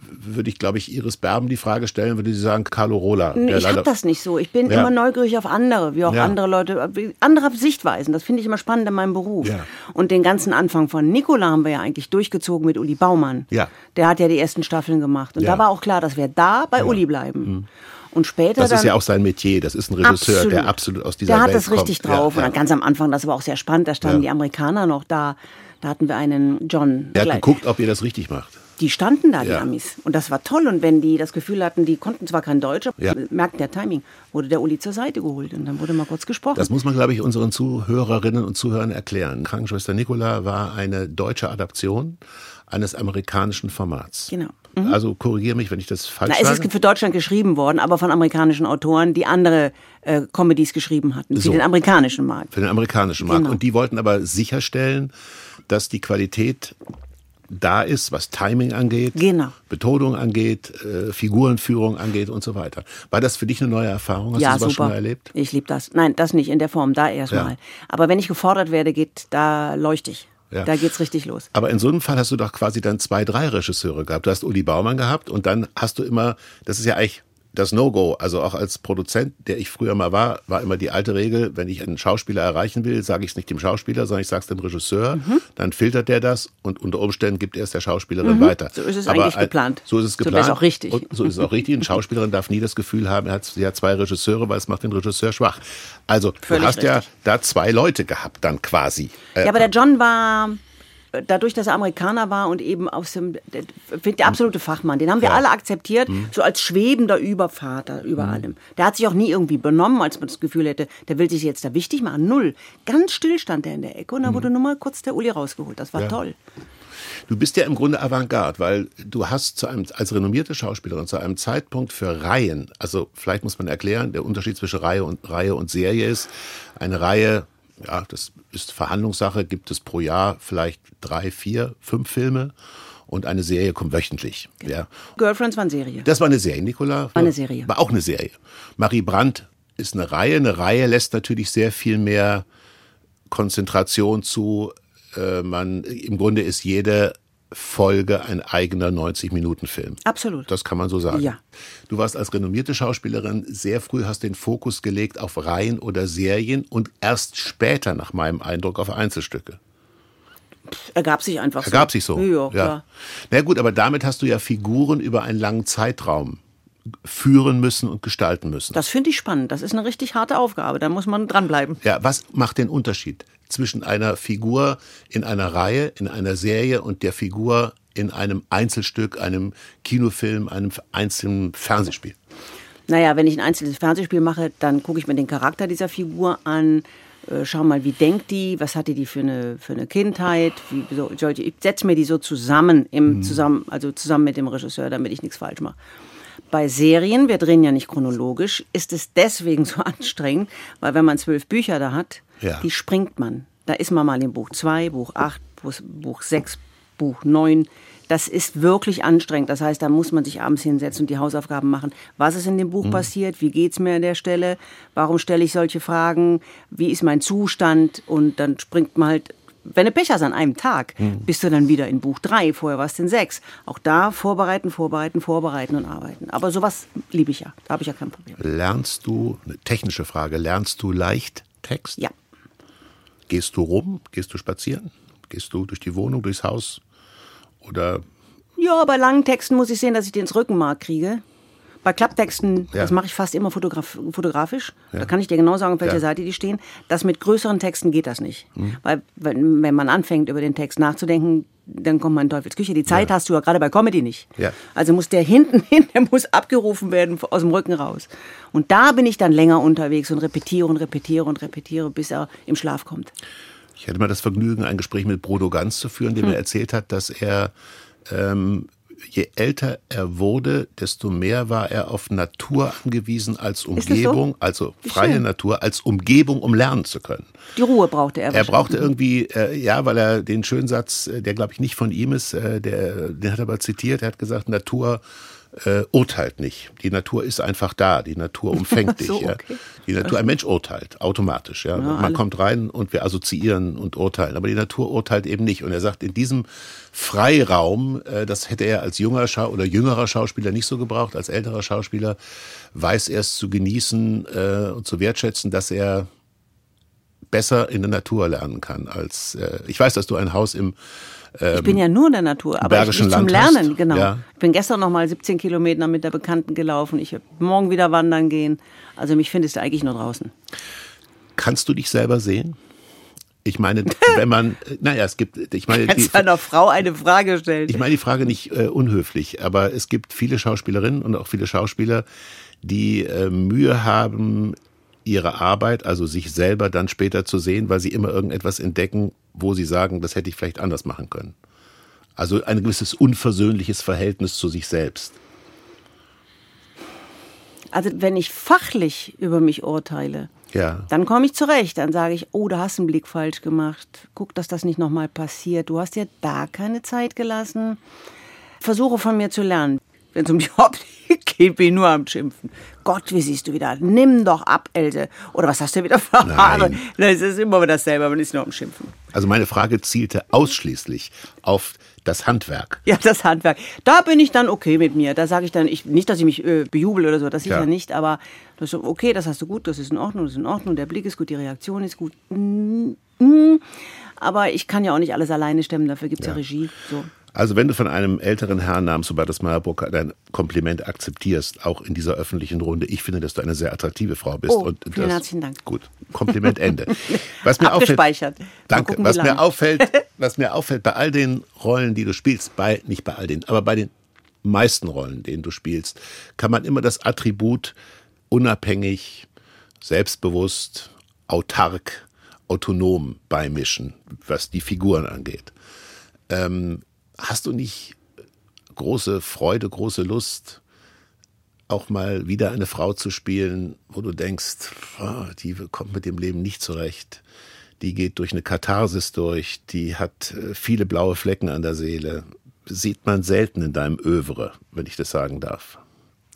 würde ich, glaube ich, Iris Berben die Frage stellen, würde sie sagen, Carlo Rola. Ich habe das nicht so. Ich bin ja. immer neugierig auf andere, wie auch ja. andere Leute, andere Sichtweisen. Das finde ich immer spannend in meinem Beruf. Ja. Und den ganzen Anfang von Nicola haben wir ja eigentlich durchgezogen mit Uli Baumann. Ja. Der hat ja die ersten Staffeln gemacht. Und da war auch klar, dass wir da bei Uli bleiben. Mhm. Und später. Das ist ja auch sein Metier. Das ist ein Regisseur, absolut. der absolut aus dieser Welt kommt. Der hat das richtig drauf. Und ganz am Anfang, das war auch sehr spannend, da standen die Amerikaner noch da. Da hatten wir einen John. Der hat geguckt, ob ihr das richtig macht die standen da, die ja. Amis. Und das war toll. Und wenn die das Gefühl hatten, die konnten zwar kein Deutsch, ja. merkten der Timing, wurde der Uli zur Seite geholt und dann wurde mal kurz gesprochen. Das muss man, glaube ich, unseren Zuhörerinnen und Zuhörern erklären. Krankenschwester Nicola war eine deutsche Adaption eines amerikanischen Formats. Genau. Mhm. Also korrigiere mich, wenn ich das falsch Na, sage. Es ist für Deutschland geschrieben worden, aber von amerikanischen Autoren, die andere äh, Comedies geschrieben hatten, für so. den amerikanischen Markt. Für den amerikanischen Markt. Genau. Und die wollten aber sicherstellen, dass die Qualität da ist, was Timing angeht, genau. Betonung angeht, äh, Figurenführung angeht und so weiter. War das für dich eine neue Erfahrung? Hast ja, du sowas super. schon erlebt? Ich liebe das. Nein, das nicht in der Form, da erstmal. Ja. Aber wenn ich gefordert werde, geht, da leuchte ich. Ja. Da geht's richtig los. Aber in so einem Fall hast du doch quasi dann zwei, drei Regisseure gehabt. Du hast Uli Baumann gehabt und dann hast du immer, das ist ja eigentlich das No-Go, also auch als Produzent, der ich früher mal war, war immer die alte Regel, wenn ich einen Schauspieler erreichen will, sage ich es nicht dem Schauspieler, sondern ich sage es dem Regisseur, mhm. dann filtert der das und unter Umständen gibt er es der Schauspielerin mhm. weiter. So ist es Aber eigentlich geplant. So ist es geplant. So ist es auch richtig. Und so ist es auch richtig. Eine Schauspielerin darf nie das Gefühl haben, er hat, sie hat zwei Regisseure, weil es macht den Regisseur schwach. Also Völlig du hast richtig. ja da zwei Leute gehabt dann quasi. Ja, aber der John war dadurch, dass er Amerikaner war und eben aus dem, der, der absolute Fachmann, den haben wir ja. alle akzeptiert, mhm. so als schwebender Übervater über mhm. allem. Der hat sich auch nie irgendwie benommen, als man das Gefühl hätte, der will sich jetzt da wichtig machen. Null. Ganz still stand er in der Ecke und dann mhm. wurde nur mal kurz der Uli rausgeholt. Das war ja. toll. Du bist ja im Grunde Avantgarde, weil du hast zu einem, als renommierte Schauspielerin zu einem Zeitpunkt für Reihen, also vielleicht muss man erklären, der Unterschied zwischen Reihe und, Reihe und Serie ist, eine Reihe ja, das ist Verhandlungssache, gibt es pro Jahr vielleicht drei, vier, fünf Filme. und eine Serie kommt wöchentlich. Genau. Ja. Girlfriends war eine Serie. Das war eine Serie, Nicola. War eine Serie. War auch eine Serie. Marie Brandt ist eine Reihe. Eine Reihe lässt natürlich sehr viel mehr Konzentration zu. Äh, man, Im Grunde ist jede Folge ein eigener 90-Minuten-Film. Absolut. Das kann man so sagen. Ja. Du warst als renommierte Schauspielerin sehr früh, hast den Fokus gelegt auf Reihen oder Serien und erst später, nach meinem Eindruck, auf Einzelstücke. Ergab sich einfach so. Ergab sich so. Ja, ja. Na gut, aber damit hast du ja Figuren über einen langen Zeitraum führen müssen und gestalten müssen. Das finde ich spannend. Das ist eine richtig harte Aufgabe. Da muss man dranbleiben. Ja, was macht den Unterschied zwischen einer Figur in einer Reihe, in einer Serie und der Figur in einem Einzelstück, einem Kinofilm, einem einzelnen Fernsehspiel? Naja, wenn ich ein einzelnes Fernsehspiel mache, dann gucke ich mir den Charakter dieser Figur an, äh, schau mal, wie denkt die, was hatte die für eine, für eine Kindheit, wie, so, ich setze mir die so zusammen, im, mhm. zusammen, also zusammen mit dem Regisseur, damit ich nichts falsch mache. Bei Serien, wir drehen ja nicht chronologisch, ist es deswegen so anstrengend, weil wenn man zwölf Bücher da hat, ja. die springt man. Da ist man mal in Buch 2, Buch 8, Buch 6, Buch 9. Das ist wirklich anstrengend. Das heißt, da muss man sich abends hinsetzen und die Hausaufgaben machen. Was ist in dem Buch mhm. passiert? Wie geht es mir an der Stelle? Warum stelle ich solche Fragen? Wie ist mein Zustand? Und dann springt man halt wenn du Pech hast an einem Tag, mhm. bist du dann wieder in Buch 3, vorher warst du in 6. Auch da vorbereiten, vorbereiten, vorbereiten und arbeiten. Aber sowas liebe ich ja, da habe ich ja kein Problem. Lernst du, eine technische Frage, lernst du leicht Text? Ja. Gehst du rum? Gehst du spazieren? Gehst du durch die Wohnung, durchs Haus? Oder? Ja, bei langen Texten muss ich sehen, dass ich den ins Rückenmark kriege. Bei Klapptexten, ja. das mache ich fast immer fotograf fotografisch. Ja. Da kann ich dir genau sagen, auf welcher ja. Seite die stehen. Das mit größeren Texten geht das nicht. Mhm. Weil, wenn, wenn man anfängt, über den Text nachzudenken, dann kommt man in Teufels Küche. Die Zeit hast du ja gerade bei Comedy nicht. Also muss der hinten hin, der muss abgerufen werden aus dem Rücken raus. Und da bin ich dann länger unterwegs und repetiere und repetiere und repetiere, bis er im Schlaf kommt. Ich hatte mal das Vergnügen, ein Gespräch mit Brodo Ganz zu führen, dem hm. er erzählt hat, dass er ähm, je älter er wurde, desto mehr war er auf Natur angewiesen als Umgebung, so? also freie schön. Natur, als Umgebung, um lernen zu können. Die Ruhe brauchte er. Er brauchte irgendwie, äh, ja, weil er den schönen Satz, äh, der glaube ich nicht von ihm ist, äh, der, den hat er aber zitiert, er hat gesagt, Natur äh, urteilt nicht. Die Natur ist einfach da. Die Natur umfängt dich. so, okay. ja. Die Natur, ein Mensch urteilt automatisch. Ja. ja Man alle. kommt rein und wir assoziieren und urteilen. Aber die Natur urteilt eben nicht. Und er sagt, in diesem Freiraum, äh, das hätte er als junger Schau oder jüngerer Schauspieler nicht so gebraucht, als älterer Schauspieler weiß er es zu genießen äh, und zu wertschätzen, dass er besser in der Natur lernen kann als äh, ich weiß, dass du ein Haus im ähm, ich bin ja nur in der Natur, aber ich, nicht zum Lernen, genau. Ja. Ich bin gestern noch mal 17 Kilometer mit der Bekannten gelaufen. Ich werde morgen wieder wandern gehen. Also mich findest du eigentlich nur draußen. Kannst du dich selber sehen? Ich meine, wenn man, naja, es gibt, ich meine, Kannst die, einer Frau eine Frage stellen. Ich meine die Frage nicht äh, unhöflich, aber es gibt viele Schauspielerinnen und auch viele Schauspieler, die äh, Mühe haben, ihre Arbeit, also sich selber dann später zu sehen, weil sie immer irgendetwas entdecken, wo sie sagen, das hätte ich vielleicht anders machen können. Also ein gewisses unversöhnliches Verhältnis zu sich selbst. Also wenn ich fachlich über mich urteile, ja. dann komme ich zurecht. Dann sage ich, oh, da hast du einen Blick falsch gemacht. Guck, dass das nicht nochmal passiert. Du hast dir da keine Zeit gelassen. Versuche von mir zu lernen. Wenn es um die Optik geht, bin ich nur am Schimpfen. Gott, wie siehst du wieder? Nimm doch ab, Else. Oder was hast du wieder für Haare? Das ist immer dasselbe, man ist nur am Schimpfen. Also meine Frage zielte ausschließlich auf das Handwerk. Ja, das Handwerk. Da bin ich dann okay mit mir. Da sage ich dann, ich, nicht, dass ich mich äh, bejubel oder so, das sicher ja. nicht, aber das ist okay, das hast du gut, das ist in Ordnung, das ist in Ordnung, der Blick ist gut, die Reaktion ist gut. Mm, mm. Aber ich kann ja auch nicht alles alleine stemmen, dafür gibt es ja. ja Regie. So. Also wenn du von einem älteren Herrn namens Hubertus Meyerburg dein Kompliment akzeptierst, auch in dieser öffentlichen Runde, ich finde, dass du eine sehr attraktive Frau bist. Oh, und vielen das, herzlichen Dank. Gut, Kompliment Ende. Was mir Abgespeichert. Auffällt, danke. Gucken, was mir auffällt, was mir auffällt bei all den Rollen, die du spielst, bei nicht bei all den, aber bei den meisten Rollen, denen du spielst, kann man immer das Attribut unabhängig, selbstbewusst, autark, autonom beimischen, was die Figuren angeht. Ähm, Hast du nicht große Freude, große Lust, auch mal wieder eine Frau zu spielen, wo du denkst, oh, die kommt mit dem Leben nicht zurecht, die geht durch eine Katharsis durch, die hat äh, viele blaue Flecken an der Seele. sieht man selten in deinem Övre, wenn ich das sagen darf.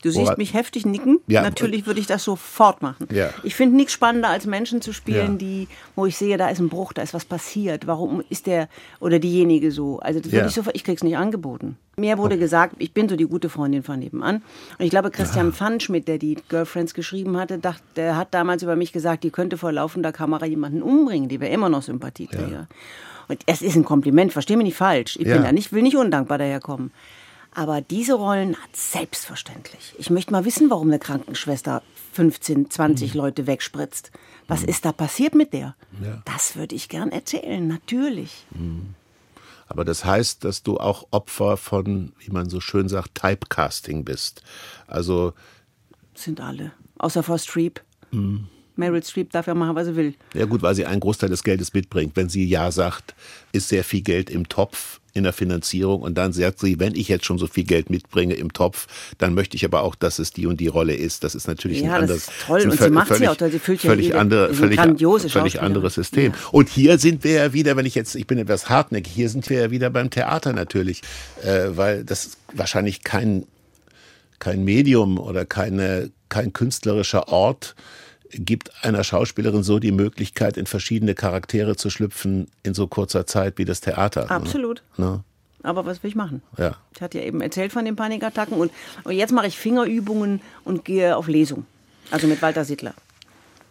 Du siehst Woran? mich heftig nicken. Ja. Natürlich würde ich das sofort machen. Ja. Ich finde nichts spannender, als Menschen zu spielen, ja. die, wo ich sehe, da ist ein Bruch, da ist was passiert. Warum ist der oder diejenige so? Also das würde ich sofort, ich krieg's nicht angeboten. Mir wurde okay. gesagt, ich bin so die gute Freundin von nebenan. Und ich glaube, Christian Pfannschmidt, der die Girlfriends geschrieben hatte, dachte, der hat damals über mich gesagt, die könnte vor laufender Kamera jemanden umbringen. Die wäre immer noch Sympathieträger. Und es ist ein Kompliment, versteh mich nicht falsch. Ich bin da nicht, will nicht undankbar daherkommen. Aber diese Rollen hat selbstverständlich. Ich möchte mal wissen, warum eine Krankenschwester 15, 20 mhm. Leute wegspritzt. Was mhm. ist da passiert mit der? Ja. Das würde ich gern erzählen, natürlich. Mhm. Aber das heißt, dass du auch Opfer von, wie man so schön sagt, Typecasting bist. Also. Sind alle. Außer Frau Streep. Mhm. Meryl Streep darf ja machen, was sie will. Ja gut, weil sie einen Großteil des Geldes mitbringt. Wenn sie Ja sagt, ist sehr viel Geld im Topf in der Finanzierung und dann sagt sie, wenn ich jetzt schon so viel Geld mitbringe im Topf, dann möchte ich aber auch, dass es die und die Rolle ist. Das ist natürlich ja, ein anderes, das ist toll und sie macht sie auch toll. Sie füllt völlig ja andere, völlig, völlig anderes System. Ja. Und hier sind wir ja wieder, wenn ich jetzt, ich bin etwas hartnäckig, hier sind wir ja wieder beim Theater natürlich, äh, weil das wahrscheinlich kein kein Medium oder keine kein künstlerischer Ort gibt einer Schauspielerin so die Möglichkeit, in verschiedene Charaktere zu schlüpfen in so kurzer Zeit wie das Theater. Ne? Absolut. Ne? Aber was will ich machen? Ja. Ich hatte ja eben erzählt von den Panikattacken und, und jetzt mache ich Fingerübungen und gehe auf Lesung. Also mit Walter Sittler.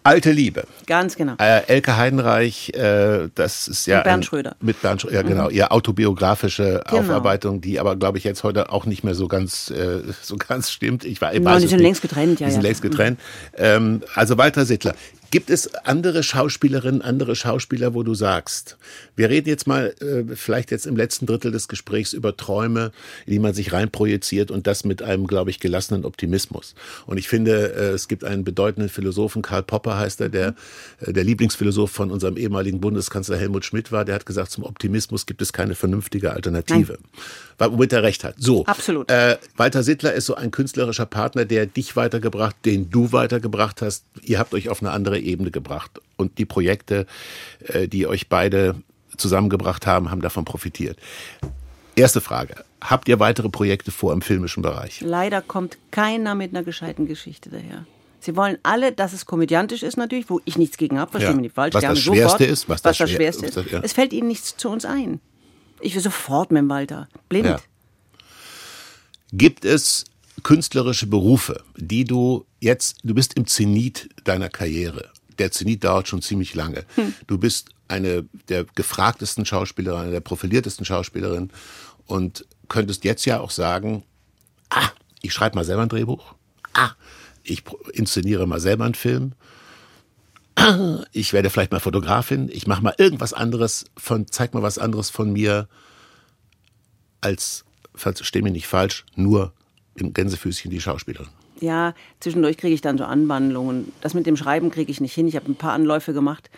Alte Liebe. Ganz genau. Äh, Elke Heidenreich, äh, das ist ja. Mit Bernd Schröder. Mit Bernd Schröder, ja, genau. Mhm. Ihre autobiografische genau. Aufarbeitung, die aber, glaube ich, jetzt heute auch nicht mehr so ganz, äh, so ganz stimmt. Ich war, ich weiß die sind längst getrennt, ja. Die sind ja. längst getrennt. Mhm. Ähm, also Walter Sittler. Gibt es andere Schauspielerinnen, andere Schauspieler, wo du sagst, wir reden jetzt mal äh, vielleicht jetzt im letzten Drittel des Gesprächs über Träume, in die man sich reinprojiziert und das mit einem, glaube ich, gelassenen Optimismus. Und ich finde, äh, es gibt einen bedeutenden Philosophen, Karl Popper heißt er, der äh, der Lieblingsphilosoph von unserem ehemaligen Bundeskanzler Helmut Schmidt war, der hat gesagt, zum Optimismus gibt es keine vernünftige Alternative. Nein. Womit er recht hat. So. Absolut. Äh, Walter Sittler ist so ein künstlerischer Partner, der dich weitergebracht, den du weitergebracht hast. Ihr habt euch auf eine andere Ebene gebracht. Und die Projekte, äh, die euch beide zusammengebracht haben, haben davon profitiert. Erste Frage. Habt ihr weitere Projekte vor im filmischen Bereich? Leider kommt keiner mit einer gescheiten Geschichte daher. Sie wollen alle, dass es komödiantisch ist natürlich, wo ich nichts gegen habe, verstehe ja. mich nicht falsch. Was das Schwerste sofort, ist, was, was das, Schwerste ist. Das, ja. Es fällt ihnen nichts zu uns ein. Ich will sofort mit dem Walter. Blind. Ja. Gibt es künstlerische Berufe, die du jetzt, du bist im Zenit deiner Karriere der Zenit dauert schon ziemlich lange. Hm. Du bist eine der gefragtesten Schauspielerinnen, eine der profiliertesten Schauspielerinnen und könntest jetzt ja auch sagen, ah, ich schreibe mal selber ein Drehbuch. Ah, ich inszeniere mal selber einen Film. Ich werde vielleicht mal Fotografin. Ich mache mal irgendwas anderes von, zeig mal was anderes von mir als, versteh mich nicht falsch, nur im Gänsefüßchen die Schauspielerin ja, zwischendurch kriege ich dann so Anwandlungen. Das mit dem Schreiben kriege ich nicht hin. Ich habe ein paar Anläufe gemacht.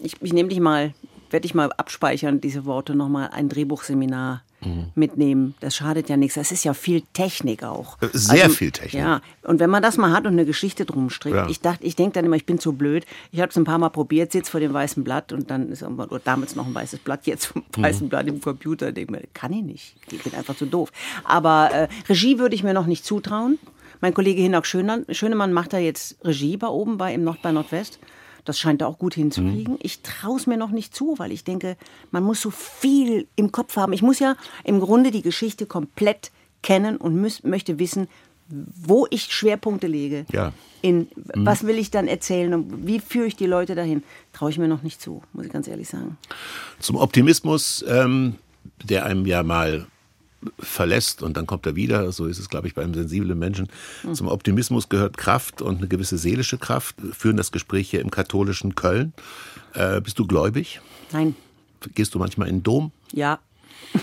Ich, ich nehme dich mal, werde ich mal abspeichern, diese Worte nochmal, ein Drehbuchseminar mhm. mitnehmen. Das schadet ja nichts. Das ist ja viel Technik auch. Äh, sehr also, viel Technik. Ja, und wenn man das mal hat und eine Geschichte drum strickt, ja. ich dachte, ich denke dann immer, ich bin zu blöd. Ich habe es ein paar Mal probiert, sitze vor dem weißen Blatt und dann ist oder damals noch ein weißes Blatt, jetzt vom mhm. weißen Blatt im Computer. Denke mir, kann ich nicht. Ich bin einfach zu doof. Aber äh, Regie würde ich mir noch nicht zutrauen. Mein Kollege Hinak Schönemann macht da jetzt Regie bei oben bei im Nord bei Nordwest. Das scheint er auch gut hinzukriegen. Mhm. Ich traue es mir noch nicht zu, weil ich denke, man muss so viel im Kopf haben. Ich muss ja im Grunde die Geschichte komplett kennen und müß, möchte wissen, wo ich Schwerpunkte lege. Ja. In mhm. was will ich dann erzählen und wie führe ich die Leute dahin? Traue ich mir noch nicht zu, muss ich ganz ehrlich sagen. Zum Optimismus, ähm, der einem ja mal verlässt und dann kommt er wieder. So ist es, glaube ich, bei einem sensiblen Menschen. Mhm. Zum Optimismus gehört Kraft und eine gewisse seelische Kraft. Wir führen das Gespräch hier im katholischen Köln. Äh, bist du gläubig? Nein. Gehst du manchmal in den Dom? Ja.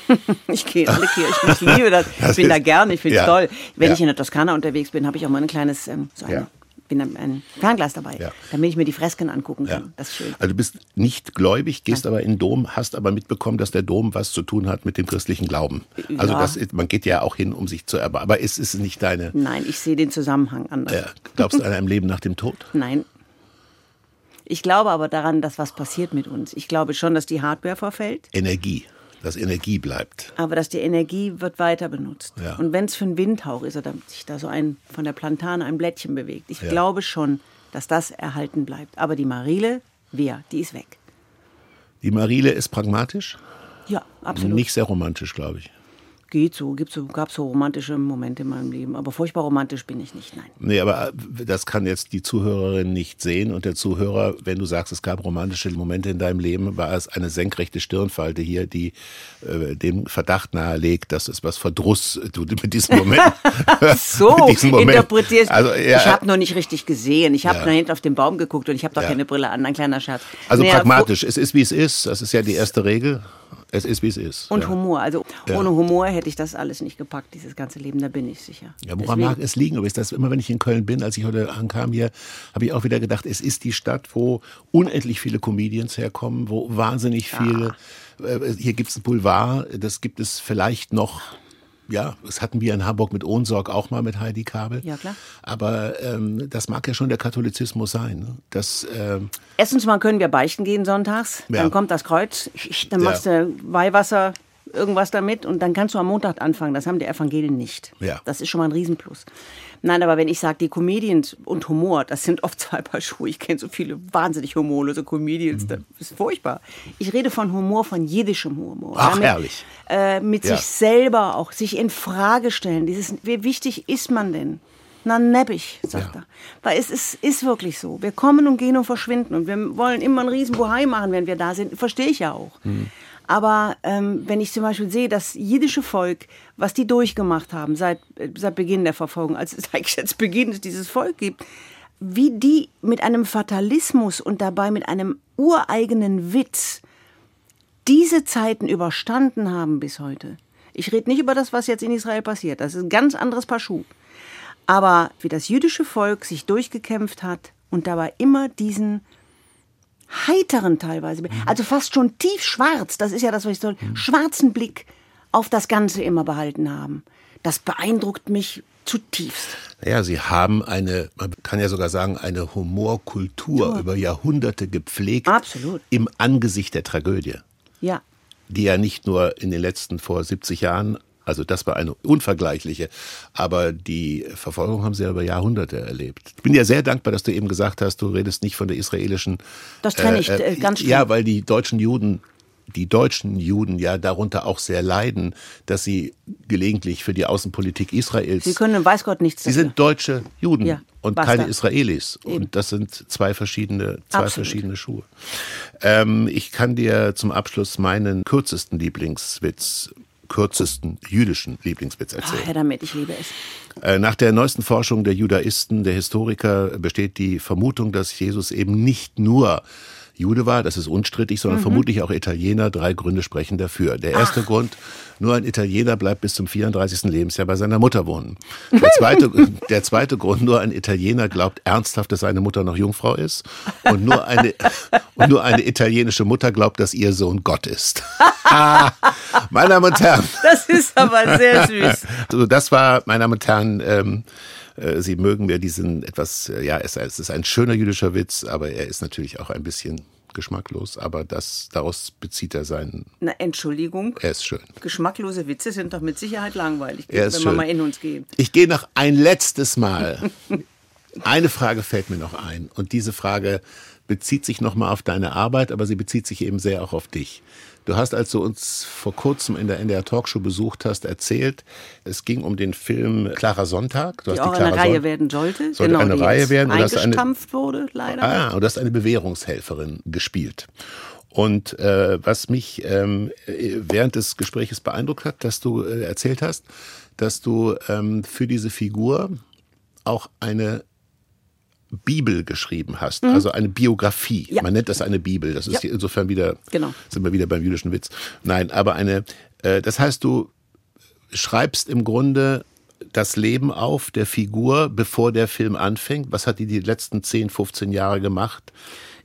ich gehe alle Kirchen, ich liebe das. Ich bin da gerne, ich finde es ja. toll. Wenn ja. ich in der Toskana unterwegs bin, habe ich auch mal ein kleines, ähm, so eine ja bin ein Fernglas dabei, ja. damit ich mir die Fresken angucken kann. Ja. Das ist schön. Also du bist nicht gläubig, gehst Nein. aber in den Dom, hast aber mitbekommen, dass der Dom was zu tun hat mit dem christlichen Glauben. Ja. Also das, man geht ja auch hin, um sich zu erbarmen. Aber ist es nicht deine... Nein, ich sehe den Zusammenhang anders. Äh, glaubst du an einem Leben nach dem Tod? Nein. Ich glaube aber daran, dass was passiert mit uns. Ich glaube schon, dass die Hardware verfällt. Energie. Dass Energie bleibt. Aber dass die Energie wird weiter benutzt. Ja. Und wenn es für einen Windhauch ist oder sich da so ein von der Plantane ein Blättchen bewegt, ich Ja. glaube schon, dass das erhalten bleibt. Aber die Marile, wer, die ist weg. Die Marile ist pragmatisch, Ja, absolut. nicht sehr romantisch, glaube ich. Geht so, gibt's so, gab so romantische Momente in meinem Leben. Aber furchtbar romantisch bin ich nicht, nein. Nee, aber äh, das kann jetzt die Zuhörerin nicht sehen und der Zuhörer, wenn du sagst, es gab romantische Momente in deinem Leben, war es eine senkrechte Stirnfalte hier, die äh, dem Verdacht nahelegt, dass es was Verdruss du mit diesem Moment. So diesem Moment- interpretierst Also, ja, Ich habe noch nicht richtig gesehen. Ich habe Ja. hinten auf den Baum geguckt und ich habe doch Ja. keine Brille an. Ein kleiner Scherz. also Naja, pragmatisch. Es ist wie es ist. Das ist ja die erste Regel. Es ist wie es ist. Und ja. Humor. Also Ja. ohne Humor hätte ich das alles nicht gepackt, dieses ganze Leben, da bin ich sicher. Ja, woran mag es liegen? Aber ist das immer, wenn ich in Köln bin, als ich heute ankam hier, habe ich auch wieder gedacht, es ist die Stadt, wo unendlich viele Comedians herkommen, wo wahnsinnig viele, äh, hier gibt es ein Boulevard, das gibt es vielleicht noch, ja, das hatten wir in Hamburg mit Ohnsorg auch mal mit Heidi Kabel. Ja, klar. Aber ähm, das mag ja schon der Katholizismus sein. Ne? Das, ähm, Erstens mal können wir beichten gehen sonntags. Ja. Dann kommt das Kreuz, dann Ja. machst du Weihwasser, irgendwas damit und dann kannst du am Montag anfangen. Das haben die Evangelien nicht. Ja. Das ist schon mal ein Riesenplus. Nein, aber wenn ich sage, die Comedians und Humor, das sind oft zwei Paar Schuhe. Ich kenne so viele wahnsinnig humorlose Comedians. Mhm. Das ist furchtbar. Ich rede von Humor, von jiddischem Humor. Ach, herrlich. Äh, mit Ja. sich selber auch, sich in Frage stellen. Dieses, wie wichtig ist man denn? Na, neppig, sagt Ja. er. Weil es ist, ist wirklich so. Wir kommen und gehen und verschwinden. Und wir wollen immer einen riesen Bohai machen, wenn wir da sind. Verstehe ich ja auch. Aber ähm, wenn ich zum Beispiel sehe, das jiddische Volk, was die durchgemacht haben seit, äh, seit Beginn der Verfolgung, als es eigentlich jetzt Beginn es dieses Volk gibt, wie die mit einem Fatalismus und dabei mit einem ureigenen Witz diese Zeiten überstanden haben bis heute. Ich rede nicht über das, was jetzt in Israel passiert. Das ist ein ganz anderes Paar Schuh. Aber wie das jüdische Volk sich durchgekämpft hat und dabei immer diesen heiteren teilweise, also fast schon tiefschwarz, das ist ja das, was ich soll, schwarzen Blick auf das Ganze immer behalten haben. Das beeindruckt mich zutiefst. Ja, sie haben eine, man kann ja sogar sagen, eine Humorkultur über Jahrhunderte gepflegt. Absolut. Im Angesicht der Tragödie. Ja. die ja nicht nur in den letzten vor 70 Jahren, also das war eine unvergleichliche, aber die Verfolgung haben sie ja über Jahrhunderte erlebt. Ich bin dir sehr dankbar, dass du eben gesagt hast, du redest nicht von der israelischen. Das trenne ich, äh, ganz streng. Ja, weil die deutschen Juden die deutschen Juden ja darunter auch sehr leiden, dass sie gelegentlich für die Außenpolitik Israels. Sie können, weiß Gott, nichts Sie dafür. sind deutsche Juden Ja, und keine Israelis. Eben. Und das sind zwei verschiedene, zwei Absolut. verschiedene Schuhe. Ähm, ich kann dir zum Abschluss meinen kürzesten Lieblingswitz, kürzesten jüdischen Lieblingswitz Ah, erzählen. Herr damit, ich liebe es. Äh, Nach der neuesten Forschung der Judaisten, der Historiker, besteht die Vermutung, dass Jesus eben nicht nur Jude war, das ist unstrittig, Mhm. sondern vermutlich auch Italiener. Drei Gründe sprechen dafür. Der erste Grund, nur ein Italiener bleibt bis zum 34. Lebensjahr bei seiner Mutter wohnen. Der zweite, der zweite Grund, nur ein Italiener glaubt ernsthaft, dass seine Mutter noch Jungfrau ist. Und nur eine, und nur eine italienische Mutter glaubt, dass ihr Sohn Gott ist. Meine Damen und Herren, Das ist aber sehr süß. also das war, meine Damen und Herren, ähm, äh, Sie mögen mir diesen etwas, äh, ja, es, ist ein schöner jüdischer Witz, aber er ist natürlich auch ein bisschen geschmacklos, aber das, daraus bezieht er seinen, Na, Entschuldigung. er ist schön. Geschmacklose Witze sind doch mit Sicherheit langweilig, Er ist wenn schön. wir mal in uns gehen. Ich gehe noch ein letztes Mal. Eine Frage fällt mir noch ein und diese Frage bezieht sich nochmal auf deine Arbeit, aber sie bezieht sich eben sehr auch auf dich. Du hast, als du uns vor kurzem in der NDR Talkshow besucht hast, erzählt, es ging um den Film Klarer Sonntag. Du Die hast auch Clara eine Reihe Son- werden sollte. Sollte genau, eine die Reihe werden und das eine- eingestampft wurde, leider. Ah, und du hast eine Bewährungshelferin gespielt. Und äh, was mich ähm, äh, während des Gespräches beeindruckt hat, dass du äh, erzählt hast, dass du ähm, für diese Figur auch eine Bibel geschrieben hast, also eine Biografie. Mhm. Ja. Man nennt das eine Bibel. Das ist Ja. insofern wieder, Genau. sind wir wieder beim jüdischen Witz. Nein, aber eine, äh, das heißt, du schreibst im Grunde das Leben auf der Figur, bevor der Film anfängt. Was hat die die letzten 10, 15 Jahre gemacht?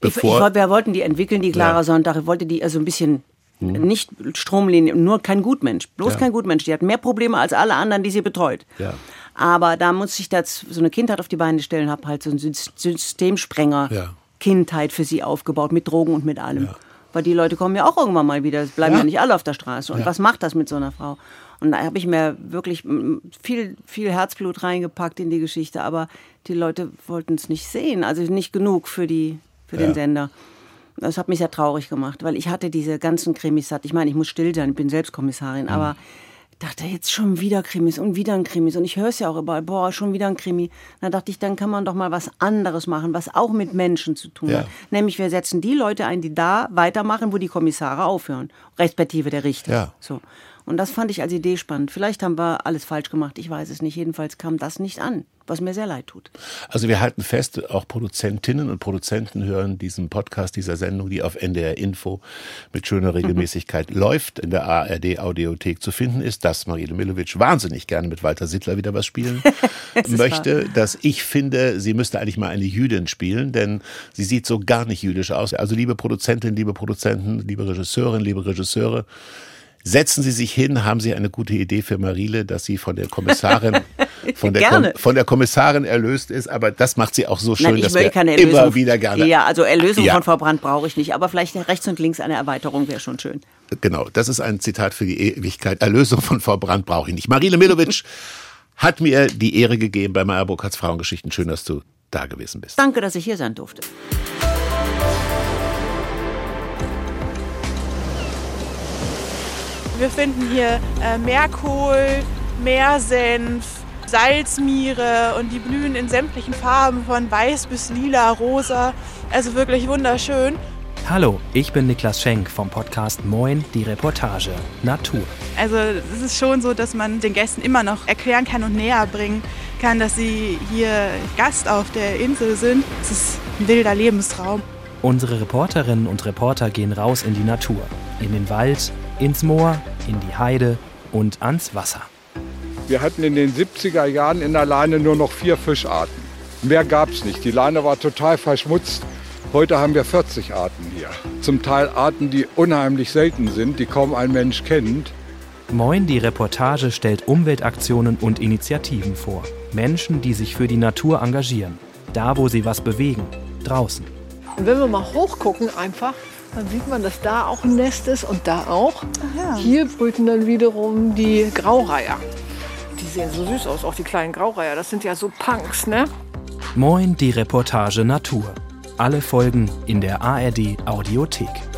Ich, ich, Bevor, wollte- wir wollten die entwickeln, die Clara Ja. Mhm. Sonntag. Ich wollte die also ein bisschen nicht Stromlinie, nur kein Gutmensch, bloß Ja. kein Gutmensch. Die hat mehr Probleme als alle anderen, die sie betreut. Ja. Aber da muss ich das so eine Kindheit auf die Beine stellen, habe halt so einen Sy- Systemsprenger Ja. Kindheit für sie aufgebaut mit Drogen und mit allem. Ja. Weil die Leute kommen ja auch irgendwann mal wieder. Es bleiben ja, ja nicht alle auf der Straße. Und was macht das mit so einer Frau? Und da habe ich mir wirklich viel, viel Herzblut reingepackt in die Geschichte, aber die Leute wollten es nicht sehen. Also nicht genug für, die, für den Sender. Das hat mich sehr traurig gemacht, weil ich hatte diese ganzen Krimis satt. Ich meine, ich muss still sein, ich bin selbst Kommissarin, mhm. aber dachte, jetzt schon wieder Krimis und wieder ein Krimis. Und ich höre es ja auch überall, boah, schon wieder ein Krimi. Da dachte ich, dann kann man doch mal was anderes machen, was auch mit Menschen zu tun ja. hat. Nämlich wir setzen die Leute ein, die da weitermachen, wo die Kommissare aufhören, respektive der Richter. Ja. So. Und das fand ich als Idee spannend. Vielleicht haben wir alles falsch gemacht, ich weiß es nicht. Jedenfalls kam das nicht an, was mir sehr leid tut. Also wir halten fest, auch Produzentinnen und Produzenten hören diesen Podcast, dieser Sendung, die auf NDR Info mit schöner Regelmäßigkeit läuft, in der ARD Audiothek zu finden ist, dass Marielle Milovic wahnsinnig gerne mit Walter Sittler wieder was spielen möchte, dass ich finde, sie müsste eigentlich mal eine Jüdin spielen, denn sie sieht so gar nicht jüdisch aus. Also liebe Produzentin, liebe Produzenten, liebe Regisseurin, liebe Regisseure, Setzen Sie sich hin, haben Sie eine gute Idee für Marile, dass sie von der Kommissarin von der, Kom von der Kommissarin erlöst ist, aber das macht sie auch so schön, Nein, dass wir immer wieder gerne. Ja, also Erlösung ja. von Verbrannt brauche ich nicht, aber vielleicht rechts und links eine Erweiterung wäre schon schön. Genau, das ist ein Zitat für die Ewigkeit. Erlösung von Verbrannt brauche ich nicht. Marile Milovic hat mir die Ehre gegeben bei Meyer Burkhardts Frauengeschichten. Schön, dass du da gewesen bist. Danke, dass ich hier sein durfte. Wir finden hier äh, Meerkohl, Meersenf, Salzmiere und die blühen in sämtlichen Farben von weiß bis lila, rosa. Also wirklich wunderschön. Hallo, ich bin Niklas Schenk vom Podcast Moin, die Reportage Natur. Also es ist schon so, dass man den Gästen immer noch erklären kann und näher bringen kann, dass sie hier Gast auf der Insel sind. Es ist ein wilder Lebensraum. Unsere Reporterinnen und Reporter gehen raus in die Natur, in den Wald, ins Moor, in die Heide und ans Wasser. Wir hatten in den 70er Jahren in der Leine nur noch vier Fischarten. Mehr gab es nicht. Die Leine war total verschmutzt. Heute haben wir 40 Arten hier. Zum Teil Arten, die unheimlich selten sind, die kaum ein Mensch kennt. Moin, die Reportage stellt Umweltaktionen und Initiativen vor. Menschen, die sich für die Natur engagieren. Da, wo sie was bewegen. Draußen. Und wenn wir mal hochgucken einfach, dann sieht man, dass da auch ein Nest ist und da auch. Ja. Hier brüten dann wiederum die Graureiher. Die sehen so süß aus, auch die kleinen Graureiher. Das sind ja so Punks, ne? Moin, die Reportage Natur. Alle Folgen in der ARD Audiothek.